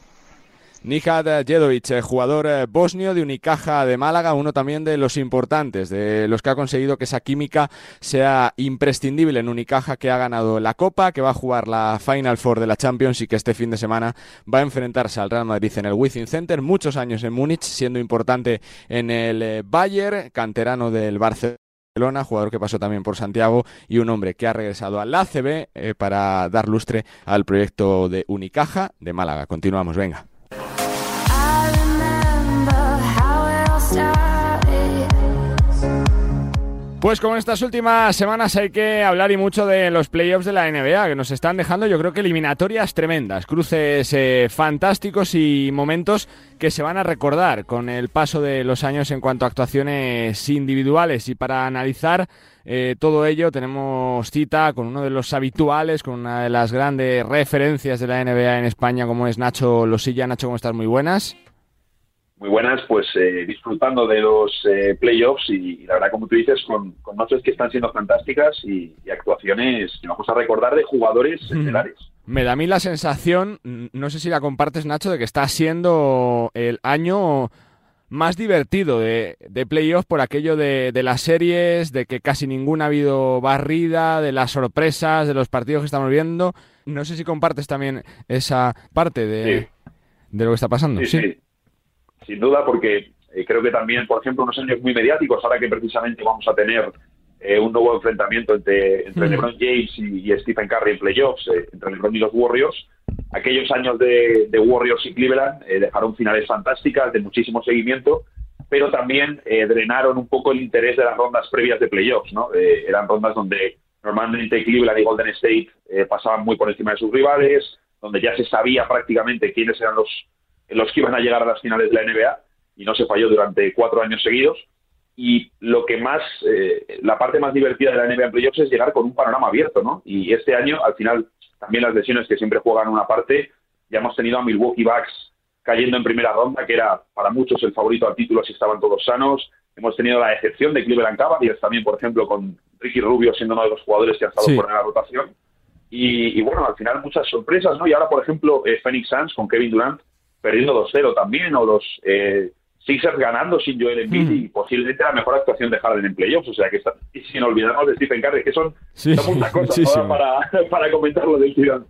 Nihad Jedovic, eh, jugador eh, bosnio de Unicaja de Málaga, uno también de los importantes, de los que ha conseguido que esa química sea imprescindible en Unicaja, que ha ganado la Copa, que va a jugar la Final Four de la Champions y que este fin de semana va a enfrentarse al Real Madrid en el Wizzing Center, muchos años en Múnich, siendo importante en el eh, Bayern, canterano del Barcelona. jugador que pasó también por Santiago y un hombre que ha regresado al ACB para dar lustre al proyecto de Unicaja de Málaga. Continuamos, venga. Pues como en estas últimas semanas hay que hablar y mucho de los playoffs de la NBA, que nos están dejando yo creo que eliminatorias tremendas, cruces eh, fantásticos y momentos que se van a recordar con el paso de los años en cuanto a actuaciones individuales. Y para analizar eh, todo ello tenemos cita con uno de los habituales, con una de las grandes referencias de la NBA en España como es Nacho Losilla. Nacho, ¿cómo estás? Muy buenas. Muy buenas, pues eh, disfrutando de los eh, playoffs y, y la verdad, como tú dices, con, con noches que están siendo fantásticas y, y actuaciones que vamos a recordar de jugadores estelares. Me da a mí la sensación, no sé si la compartes Nacho, de que está siendo el año más divertido de, de playoff por aquello de, de las series, de que casi ninguna ha habido barrida, de las sorpresas, de los partidos que estamos viendo. No sé si compartes también esa parte de, de lo que está pasando. Sí, sí, sin duda, porque eh, creo que también, por ejemplo, unos años muy mediáticos, ahora que precisamente vamos a tener eh, un nuevo enfrentamiento entre, entre Ujú. LeBron James y, y Stephen Curry en playoffs, eh, entre LeBron y los Warriors. Aquellos años de, de Warriors y Cleveland eh, dejaron finales fantásticas, de muchísimo seguimiento, pero también eh, drenaron un poco el interés de las rondas previas de playoffs, ¿no? Eran rondas donde normalmente Cleveland y Golden State pasaban muy por encima de sus rivales, donde ya se sabía prácticamente quiénes eran los, los que iban a llegar a las finales de la NBA y no se falló durante cuatro años seguidos. Y lo que más, eh, la parte más divertida de la NBA en playoffs es llegar con un panorama abierto, ¿no? Y este año, al final, también las lesiones que siempre juegan una parte, ya hemos tenido a Milwaukee Bucks cayendo en primera ronda, que era para muchos el favorito al título si estaban todos sanos. Hemos tenido la excepción de Cleveland Cavaliers también, por ejemplo, con Ricky Rubio siendo uno de los jugadores que ha estado Sí. de la rotación. Y, y bueno, al final muchas sorpresas, ¿no? Y ahora, por ejemplo, eh, Phoenix Suns con Kevin Durant perdiendo 2-0 también, o los eh, Sixers ganando sin Joel Embiid y posiblemente la mejor actuación de Harden en playoffs. O sea que está, y sin olvidarnos de Stephen Curry, que son, Sí, son muchas cosas para, para comentarlo del tirón.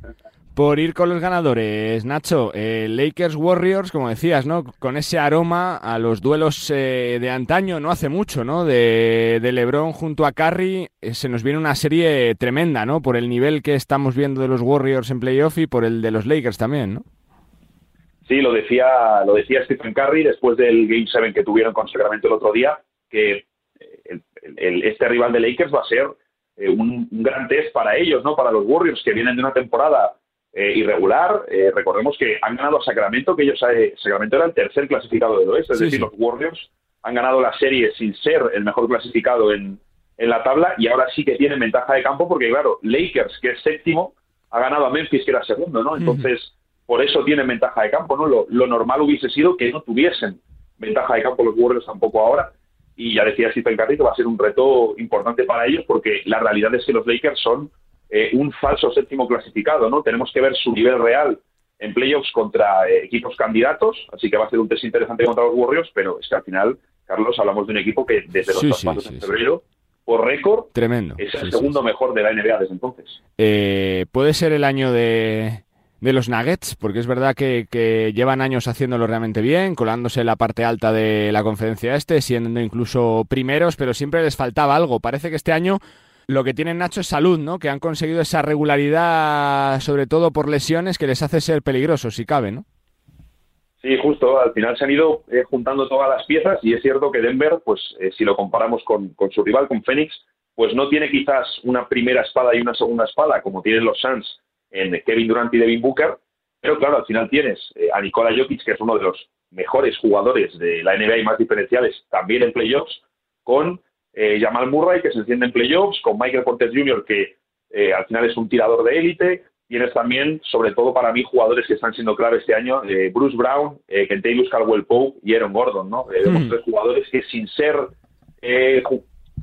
Por ir con los ganadores, Nacho, eh, Lakers Warriors, como decías, ¿no? Con ese aroma a los duelos eh, de antaño, no hace mucho, ¿no? De, de LeBron junto a Curry, eh, se nos viene una serie tremenda, ¿no? Por el nivel que estamos viendo de los Warriors en playoff y por el de los Lakers también, ¿no? Sí, lo decía, lo decía Stephen Curry después del Game 7 que tuvieron con Sacramento el otro día, que eh, el- el- este rival de Lakers va a ser eh, un, un gran test para ellos, ¿no? Para los Warriors que vienen de una temporada eh, irregular. Eh, recordemos que han ganado a Sacramento, que ellos eh, Sacramento era el tercer clasificado del oeste, es Sí, decir, sí. los Warriors han ganado la serie sin ser el mejor clasificado en, en la tabla y ahora sí que tienen ventaja de campo porque, claro, Lakers, que es séptimo, ha ganado a Memphis, que era segundo, ¿no? Entonces, por eso tienen ventaja de campo, ¿no? Lo, lo normal hubiese sido que no tuviesen ventaja de campo los Warriors tampoco ahora. Y ya decía Stephen Curry que va a ser un reto importante para ellos porque la realidad es que los Lakers son eh, un falso séptimo clasificado, ¿no? Tenemos que ver su nivel real en playoffs contra eh, equipos candidatos, así que va a ser un test interesante contra los Warriors, pero es que al final, Carlos, hablamos de un equipo que desde los Sí, sí, traspasos sí, en febrero, por récord, Tremendo. es el segundo mejor de la NBA desde entonces. Eh, ¿Puede ser el año de, de los Nuggets, porque es verdad que, que, llevan años haciéndolo realmente bien, colándose en la parte alta de la conferencia este, siendo incluso primeros, pero siempre les faltaba algo. Parece que este año lo que tienen Nacho es salud, ¿no? Que han conseguido esa regularidad, sobre todo por lesiones, que les hace ser peligrosos, si cabe, ¿no? Sí, justo. Al final se han ido eh, juntando todas las piezas y es cierto que Denver, pues eh, si lo comparamos con, con, su rival, con Phoenix, pues no tiene quizás una primera espada y una segunda espada como tienen los Suns en Kevin Durant y Devin Booker, pero claro, al final tienes eh, a Nikola Jokic, que es uno de los mejores jugadores de la NBA y más diferenciales también en playoffs, con eh, Jamal Murray, que se enciende en playoffs, con Michael Porter Jr., que eh, al final es un tirador de élite. Tienes también, sobre todo para mí, jugadores que están siendo clave este año, eh, Bruce Brown, eh, Kentavious Caldwell Pope y Aaron Gordon, ¿no? Mm. tres jugadores que sin ser eh,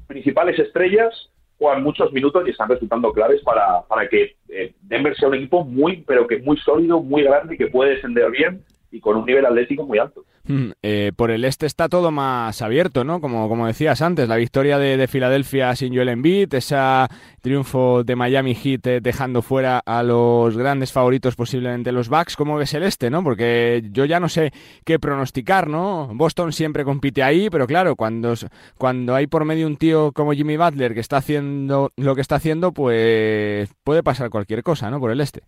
principales estrellas juegan muchos minutos y están resultando claves para, para que eh, Denver sea un equipo muy, pero que muy sólido, muy grande y que puede descender bien y con un nivel atlético muy alto. Mm, eh, por el este está todo más abierto, ¿no? Como, como decías antes, la victoria de, de Filadelfia sin Joel Embiid, ese triunfo de Miami Heat eh, dejando fuera a los grandes favoritos posiblemente los Bucks. ¿Cómo ves el este, no? Porque yo ya no sé qué pronosticar, ¿no? Boston siempre compite ahí, pero claro, cuando, cuando hay por medio un tío como Jimmy Butler que está haciendo lo que está haciendo, pues puede pasar cualquier cosa, ¿no? Por el este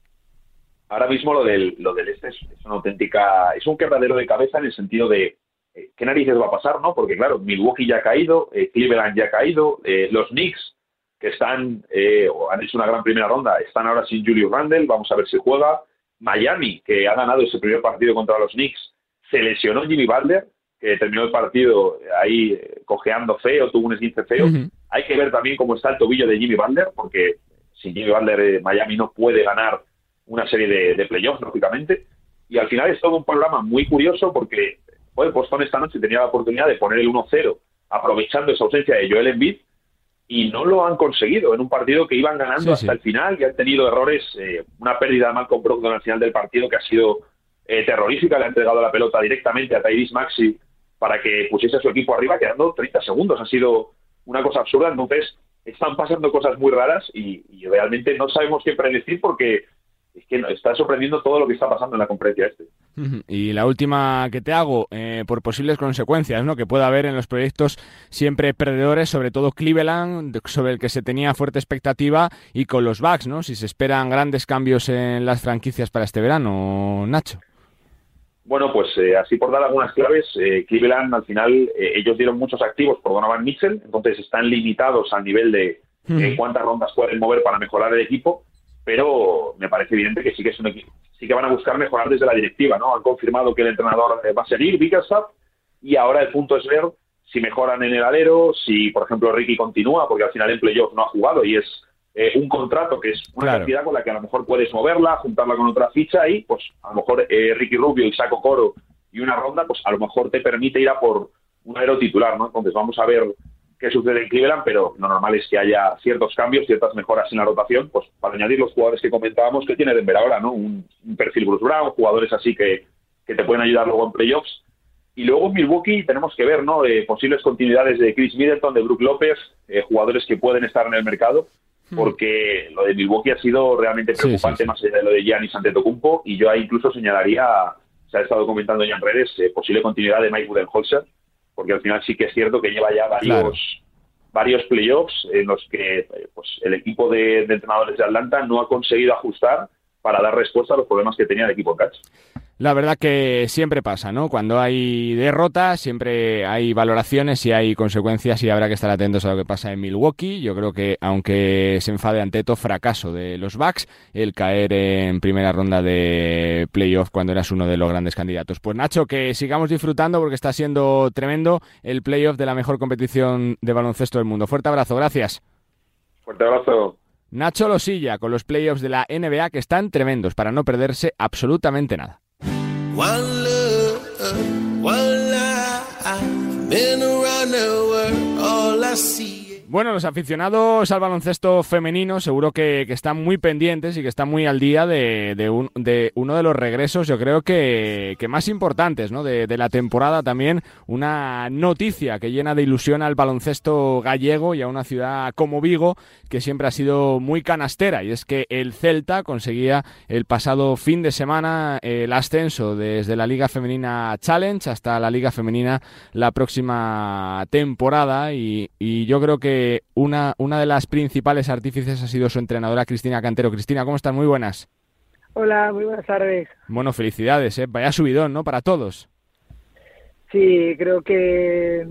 ahora mismo lo del, lo del este es, es, una auténtica, es un quebradero de cabeza en el sentido de eh, qué narices va a pasar, ¿no? Porque claro, Milwaukee ya ha caído, eh, Cleveland ya ha caído, eh, los Knicks que están, eh, o han hecho una gran primera ronda, están ahora sin Julius Randle, vamos a ver si juega. Miami, que ha ganado ese primer partido contra los Knicks, se lesionó Jimmy Butler, que terminó el partido ahí cojeando feo, tuvo un esguince feo. Uh -huh. Hay que ver también cómo está el tobillo de Jimmy Butler, porque si Jimmy Butler, Miami no puede ganar una serie de, de playoffs, lógicamente. Y al final es todo un programa muy curioso porque bueno, Boston esta noche tenía la oportunidad de poner el 1-0 aprovechando esa ausencia de Joel Embiid y no lo han conseguido en un partido que iban ganando sí, hasta sí. el final y han tenido errores, eh, una pérdida de Malcolm Brogdon al final del partido que ha sido eh, terrorífica, le ha entregado la pelota directamente a Tyrese Maxi para que pusiese a su equipo arriba quedando 30 segundos, ha sido una cosa absurda, entonces están pasando cosas muy raras y, y realmente no sabemos qué predecir porque es que está sorprendiendo todo lo que está pasando en la conferencia este. Y la última que te hago, eh, por posibles consecuencias ¿no? que pueda haber en los proyectos siempre perdedores, sobre todo Cleveland, sobre el que se tenía fuerte expectativa, y con los Bucks, ¿no? si se esperan grandes cambios en las franquicias para este verano, Nacho. Bueno, pues eh, así por dar algunas claves, eh, Cleveland al final eh, ellos dieron muchos activos por Donovan Mitchell, entonces están limitados al nivel de cuántas rondas pueden mover para mejorar el equipo pero me parece evidente que sí que es un equipo, sí que van a buscar mejorar desde la directiva, ¿no? Han confirmado que el entrenador va a seguir Bickerstaff y ahora el punto es ver si mejoran en el alero, si por ejemplo Ricky continúa, porque al final en playoff no ha jugado y es eh, un contrato que es una claro. cantidad con la que a lo mejor puedes moverla, juntarla con otra ficha y pues a lo mejor eh, Ricky Rubio y Saco Coro y una ronda, pues a lo mejor te permite ir a por un aero titular, ¿no? Entonces vamos a ver qué sucede en Cleveland, pero lo normal es que haya ciertos cambios, ciertas mejoras en la rotación, pues para añadir los jugadores que comentábamos que tiene Denver ahora, ¿no? Un, un perfil Bruce Brown, jugadores así que, que, te pueden ayudar luego en playoffs. Y luego en Milwaukee tenemos que ver, ¿no? Eh, posibles continuidades de Chris Middleton, de Brook López, eh, jugadores que pueden estar en el mercado, porque lo de Milwaukee ha sido realmente preocupante, sí, sí, sí. más allá de lo de Giannis Antetokounmpo, y yo ahí incluso señalaría, se ha estado comentando ya en redes, eh, posible continuidad de Mike Budenholzer, porque al final sí que es cierto que lleva ya varios, claro. varios playoffs en los que pues, el equipo de, de, entrenadores de Atlanta no ha conseguido ajustar para dar respuesta a los problemas que tenía el equipo Catch. La verdad que siempre pasa, ¿no? Cuando hay derrotas, siempre hay valoraciones y hay consecuencias y habrá que estar atentos a lo que pasa en Milwaukee. Yo creo que, aunque se enfade ante todo fracaso de los Bucks, el caer en primera ronda de playoff cuando eras uno de los grandes candidatos. Pues Nacho, que sigamos disfrutando porque está siendo tremendo el playoff de la mejor competición de baloncesto del mundo. Fuerte abrazo, gracias. Fuerte abrazo. Nacho Losilla con los playoffs de la NBA que están tremendos para no perderse absolutamente nada. One love, one Bueno, los aficionados al baloncesto femenino seguro que, están muy pendientes y que están muy al día de, de, uno de los regresos, yo creo que, más importantes ¿no? de, la temporada también. Una noticia que llena de ilusión al baloncesto gallego y a una ciudad como Vigo, que siempre ha sido muy canastera. Y es que el Celta conseguía el pasado fin de semana el ascenso desde la Liga Femenina Challenge hasta la Liga Femenina la próxima temporada. y yo creo que una, una de las principales artífices ha sido su entrenadora Cristina Cantero. Cristina, ¿cómo están? Muy buenas. Hola, muy buenas tardes. Bueno, felicidades, ¿eh? vaya subidón, ¿no? Para todos. Sí, creo que,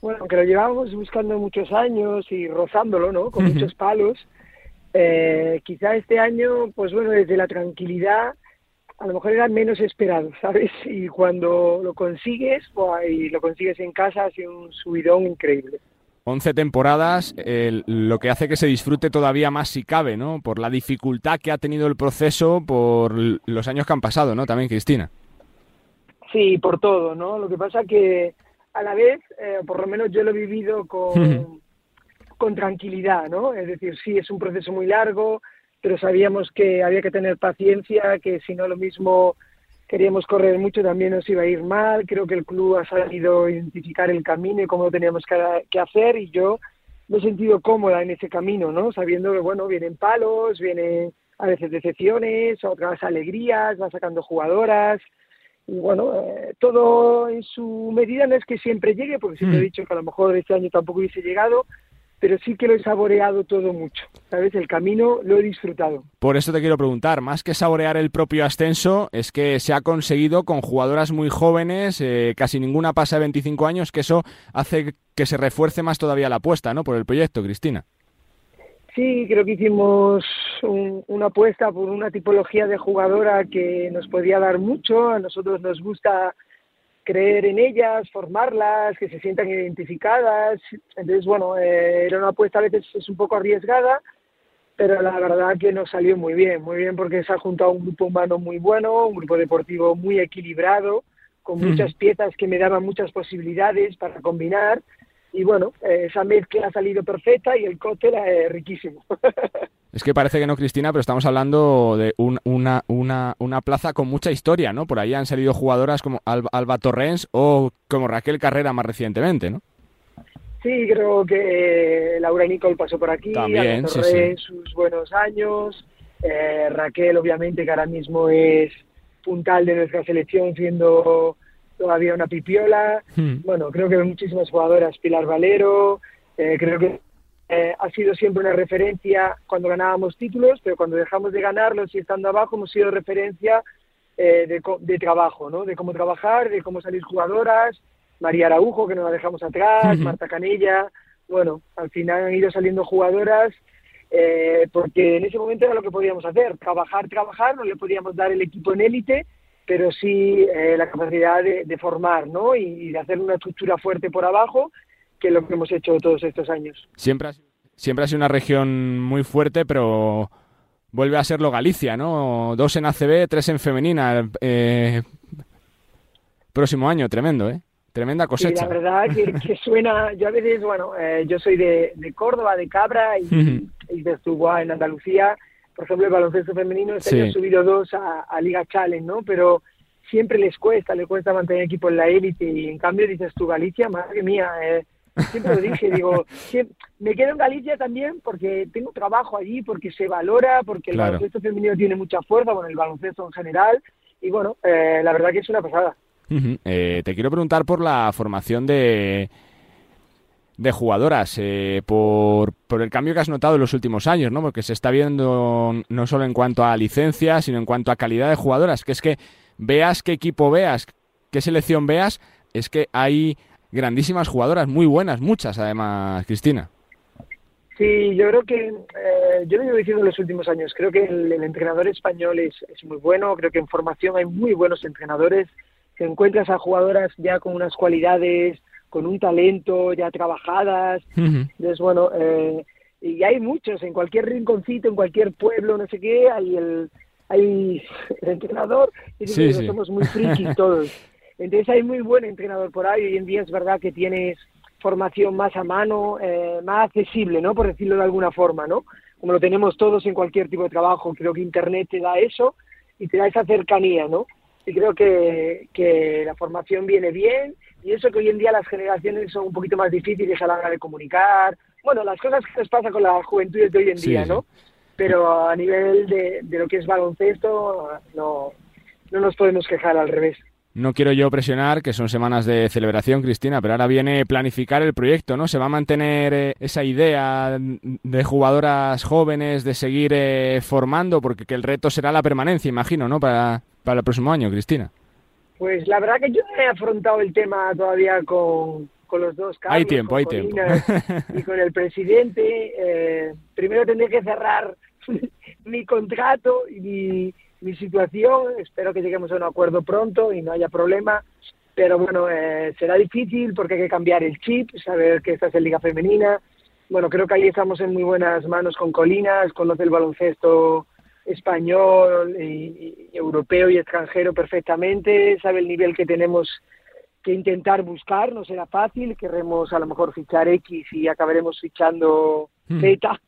bueno, aunque lo llevamos buscando muchos años y rozándolo, ¿no? Con muchos palos, eh, quizá este año, pues bueno, desde la tranquilidad, a lo mejor era menos esperado, ¿sabes? Y cuando lo consigues, y lo consigues en casa, ha sido un subidón increíble. 11 temporadas, lo que hace que se disfrute todavía más si cabe, ¿no? Por la dificultad que ha tenido el proceso, por los años que han pasado, ¿no? También, Cristina. Sí, por todo, ¿no? Lo que pasa que a la vez, eh, por lo menos yo lo he vivido con, con tranquilidad, ¿no? Es decir, sí, es un proceso muy largo, pero sabíamos que había que tener paciencia, que si no lo mismo queríamos correr mucho, también nos iba a ir mal. Creo que el club ha sabido identificar el camino y cómo lo teníamos que, hacer y yo me he sentido cómoda en ese camino, ¿no? Sabiendo que, bueno, vienen palos, vienen a veces decepciones, otras alegrías, va sacando jugadoras. Y bueno, eh, todo en su medida no es que siempre llegue, porque siempre he mm. dicho que a lo mejor este año tampoco hubiese llegado, pero sí que lo he saboreado todo mucho, ¿sabes? El camino lo he disfrutado. Por eso te quiero preguntar, más que saborear el propio ascenso, es que se ha conseguido con jugadoras muy jóvenes, eh, casi ninguna pasa de 25 años, que eso hace que se refuerce más todavía la apuesta, ¿no? Por el proyecto, Cristina. Sí, creo que hicimos una apuesta por una tipología de jugadora que nos podía dar mucho. A nosotros nos gusta creer en ellas, formarlas, que se sientan identificadas. Entonces, bueno, eh, era una apuesta a veces es un poco arriesgada, pero la verdad que nos salió muy bien, muy bien porque se ha juntado un grupo humano muy bueno, un grupo deportivo muy equilibrado, con muchas piezas que me daban muchas posibilidades para combinar. Y bueno, eh, esa mezcla ha salido perfecta y el cóctel es riquísimo. Es que parece que no, Cristina, pero estamos hablando de una, una, una, plaza con mucha historia, ¿no? Por ahí han salido jugadoras como Alba, Torrens o como Raquel Carrera más recientemente, ¿no? Sí, creo que Laura Nicole pasó por aquí, También, Torrens, sus buenos años, eh, Raquel obviamente que ahora mismo es puntal de nuestra selección siendo todavía una pipiola, hmm. bueno, creo que hay muchísimas jugadoras, Pilar Valero, eh, creo que eh, ha sido siempre una referencia cuando ganábamos títulos, pero cuando dejamos de ganarlos y estando abajo hemos sido referencia eh, de, trabajo, ¿no? De cómo trabajar, de cómo salir jugadoras, María Araujo, que no la dejamos atrás, Marta Canella, bueno, al final han ido saliendo jugadoras eh, porque en ese momento era lo que podíamos hacer, trabajar, trabajar, no le podíamos dar el equipo en élite, pero sí la capacidad de, formar, ¿no? y de hacer una estructura fuerte por abajo que lo que hemos hecho todos estos años. Siempre ha, siempre ha sido una región muy fuerte, pero vuelve a serlo Galicia, ¿no? Dos en ACB, tres en femenina. Eh, próximo año, tremendo, ¿eh? Tremenda cosecha. la verdad que, suena, yo a veces, bueno, eh, yo soy de, Córdoba, de Cabra y, de Estuvo en Andalucía. Por ejemplo, el baloncesto femenino este ha subido dos a, Liga Challenge, ¿no? Pero siempre les cuesta, les cuesta mantener equipo en la élite y en cambio dices tú, Galicia, madre mía, eh, siempre lo dije, digo, me quedo en Galicia también porque tengo trabajo allí, porque se valora, porque el baloncesto femenino tiene mucha fuerza, bueno, el baloncesto en general, y bueno, eh, la verdad que es una pasada. Eh, te quiero preguntar por la formación de, de jugadoras, eh, por, por, el cambio que has notado en los últimos años, ¿no? Porque se está viendo no solo en cuanto a licencia, sino en cuanto a calidad de jugadoras, que es que veas qué equipo veas, qué selección veas, es que hay grandísimas jugadoras, muy buenas, muchas además, Cristina. Sí, yo creo que, eh, yo lo he diciendo en los últimos años, creo que el, entrenador español es, es, muy bueno, creo que en formación hay muy buenos entrenadores, que encuentras a jugadoras ya con unas cualidades, con un talento, ya trabajadas, entonces bueno, eh, y hay muchos, en cualquier rinconcito, en cualquier pueblo, no sé qué, hay el, hay el entrenador, y sí, somos muy frikis todos. Entonces hay muy buen entrenador por ahí. Hoy en día es verdad que tienes formación más a mano, eh, más accesible, ¿no? Por decirlo de alguna forma, ¿no? Como lo tenemos todos en cualquier tipo de trabajo, creo que Internet te da eso y te da esa cercanía, ¿no? Y creo que, que la formación viene bien y eso que hoy en día las generaciones son un poquito más difíciles a la hora de comunicar, bueno, las cosas que nos pasa con la juventud de hoy en día, ¿no? Pero a nivel de, de lo que es baloncesto, no, no nos podemos quejar al revés. No quiero yo presionar, que son semanas de celebración, Cristina, pero ahora viene planificar el proyecto, ¿no? ¿Se va a mantener eh, esa idea de jugadoras jóvenes, de seguir eh, formando? Porque que el reto será la permanencia, imagino, ¿no? Para, para el próximo año, Cristina. Pues la verdad que yo no he afrontado el tema todavía con, con los dos Carlos, Hay tiempo, hay tiempo. Y con el presidente. Eh, primero tendré que cerrar mi contrato y mi situación. Espero que lleguemos a un acuerdo pronto y no haya problema. Pero bueno, eh, será difícil porque hay que cambiar el chip, saber que esta es Liga Femenina. Bueno, creo que ahí estamos en muy buenas manos con Colinas, conoce el baloncesto español y, europeo y extranjero perfectamente, sabe el nivel que tenemos que intentar buscar, no será fácil, querremos a lo mejor fichar X y acabaremos fichando hmm. Z,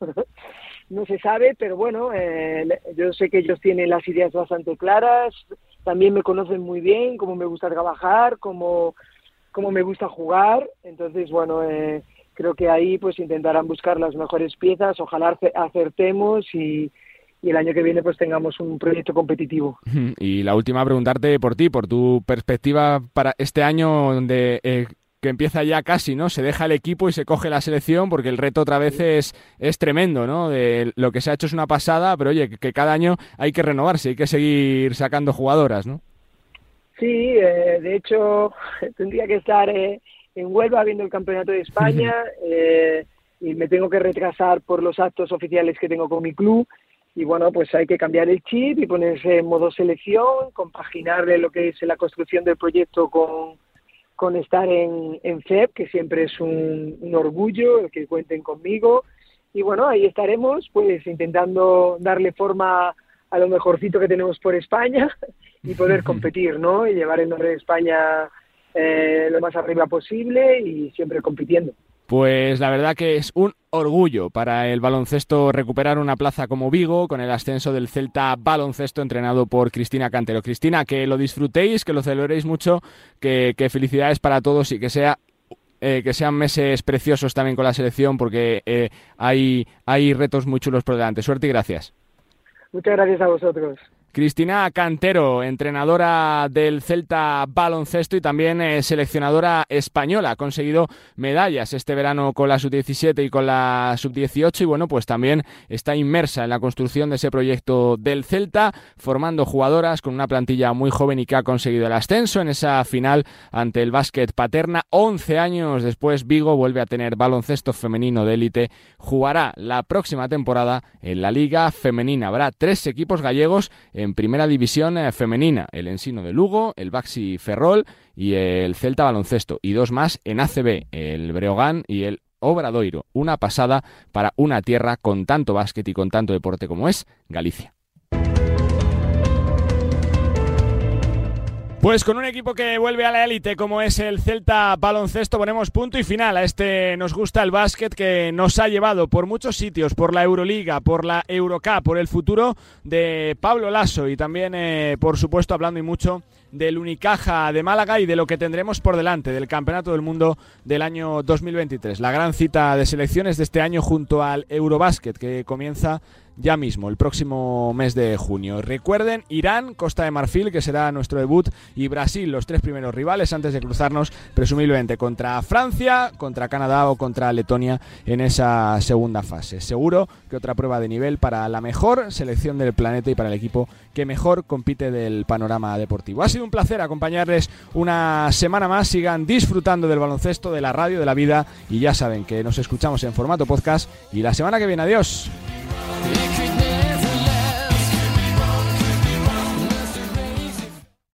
no se sabe, pero bueno, eh, yo sé que ellos tienen las ideas bastante claras, también me conocen muy bien, cómo me gusta trabajar, cómo, cómo me gusta jugar, entonces bueno, eh, creo que ahí pues intentarán buscar las mejores piezas, ojalá acertemos y, y el año que viene pues tengamos un proyecto competitivo. Y la última, preguntarte por ti, por tu perspectiva para este año donde eh, que empieza ya casi, ¿no? Se deja el equipo y se coge la selección porque el reto otra vez es, es tremendo, ¿no? De lo que se ha hecho es una pasada, pero oye, que, cada año hay que renovarse, hay que seguir sacando jugadoras, ¿no? Sí, eh, de hecho tendría que estar eh, en Huelva viendo el Campeonato de España eh, y me tengo que retrasar por los actos oficiales que tengo con mi club y bueno, pues hay que cambiar el chip y ponerse en modo selección, compaginarle lo que es la construcción del proyecto con con estar en, en FEB, que siempre es un, orgullo el que cuenten conmigo. Y bueno, ahí estaremos, pues intentando darle forma a lo mejorcito que tenemos por España y poder competir, ¿no? Y llevar el nombre de España eh, lo más arriba posible y siempre compitiendo. Pues la verdad que es un orgullo para el baloncesto recuperar una plaza como Vigo con el ascenso del Celta Baloncesto entrenado por Cristina Cantero. Cristina, que lo disfrutéis, que lo celebréis mucho, que, felicidades para todos y que sea eh, sean meses preciosos también con la selección porque eh, hay, hay retos muy chulos por delante. Suerte y gracias. Muchas gracias a vosotros. Cristina Cantero, entrenadora del Celta Baloncesto y también eh, seleccionadora española. Ha conseguido medallas este verano con la sub-17 y con la sub-18 y bueno, pues también está inmersa en la construcción de ese proyecto del Celta, formando jugadoras con una plantilla muy joven y que ha conseguido el ascenso en esa final ante el básquet paterna. 11 años después, Vigo vuelve a tener baloncesto femenino de élite. Jugará la próxima temporada en la Liga Femenina. Habrá tres equipos gallegos en primera división eh, femenina, el Ensino de Lugo, el Baxi Ferrol y el Celta Baloncesto, y dos más en ACB, el Breogán y el Obradoiro. Una pasada para una tierra con tanto básquet y con tanto deporte como es Galicia. Pues con un equipo que vuelve a la élite como es el Celta Baloncesto ponemos punto y final a este nos gusta el básquet que nos ha llevado por muchos sitios, por la Euroliga, por la Eurocup, por el futuro de Pablo Lasso y también eh, por supuesto hablando y mucho del Unicaja de Málaga y de lo que tendremos por delante del Campeonato del Mundo del año 2023. La gran cita de selecciones de este año junto al Eurobásquet que comienza ya mismo, el próximo mes de junio. Recuerden, Irán, Costa de Marfil, que será nuestro debut, y Brasil, los tres primeros rivales antes de cruzarnos presumiblemente contra Francia, contra Canadá o contra Letonia en esa segunda fase. Seguro que otra prueba de nivel para la mejor selección del planeta y para el equipo que mejor compite del panorama deportivo. Ha sido un placer acompañarles una semana más. Sigan disfrutando del baloncesto, de la radio, de la vida y ya saben que nos escuchamos en formato podcast y la semana que viene. Adiós. It could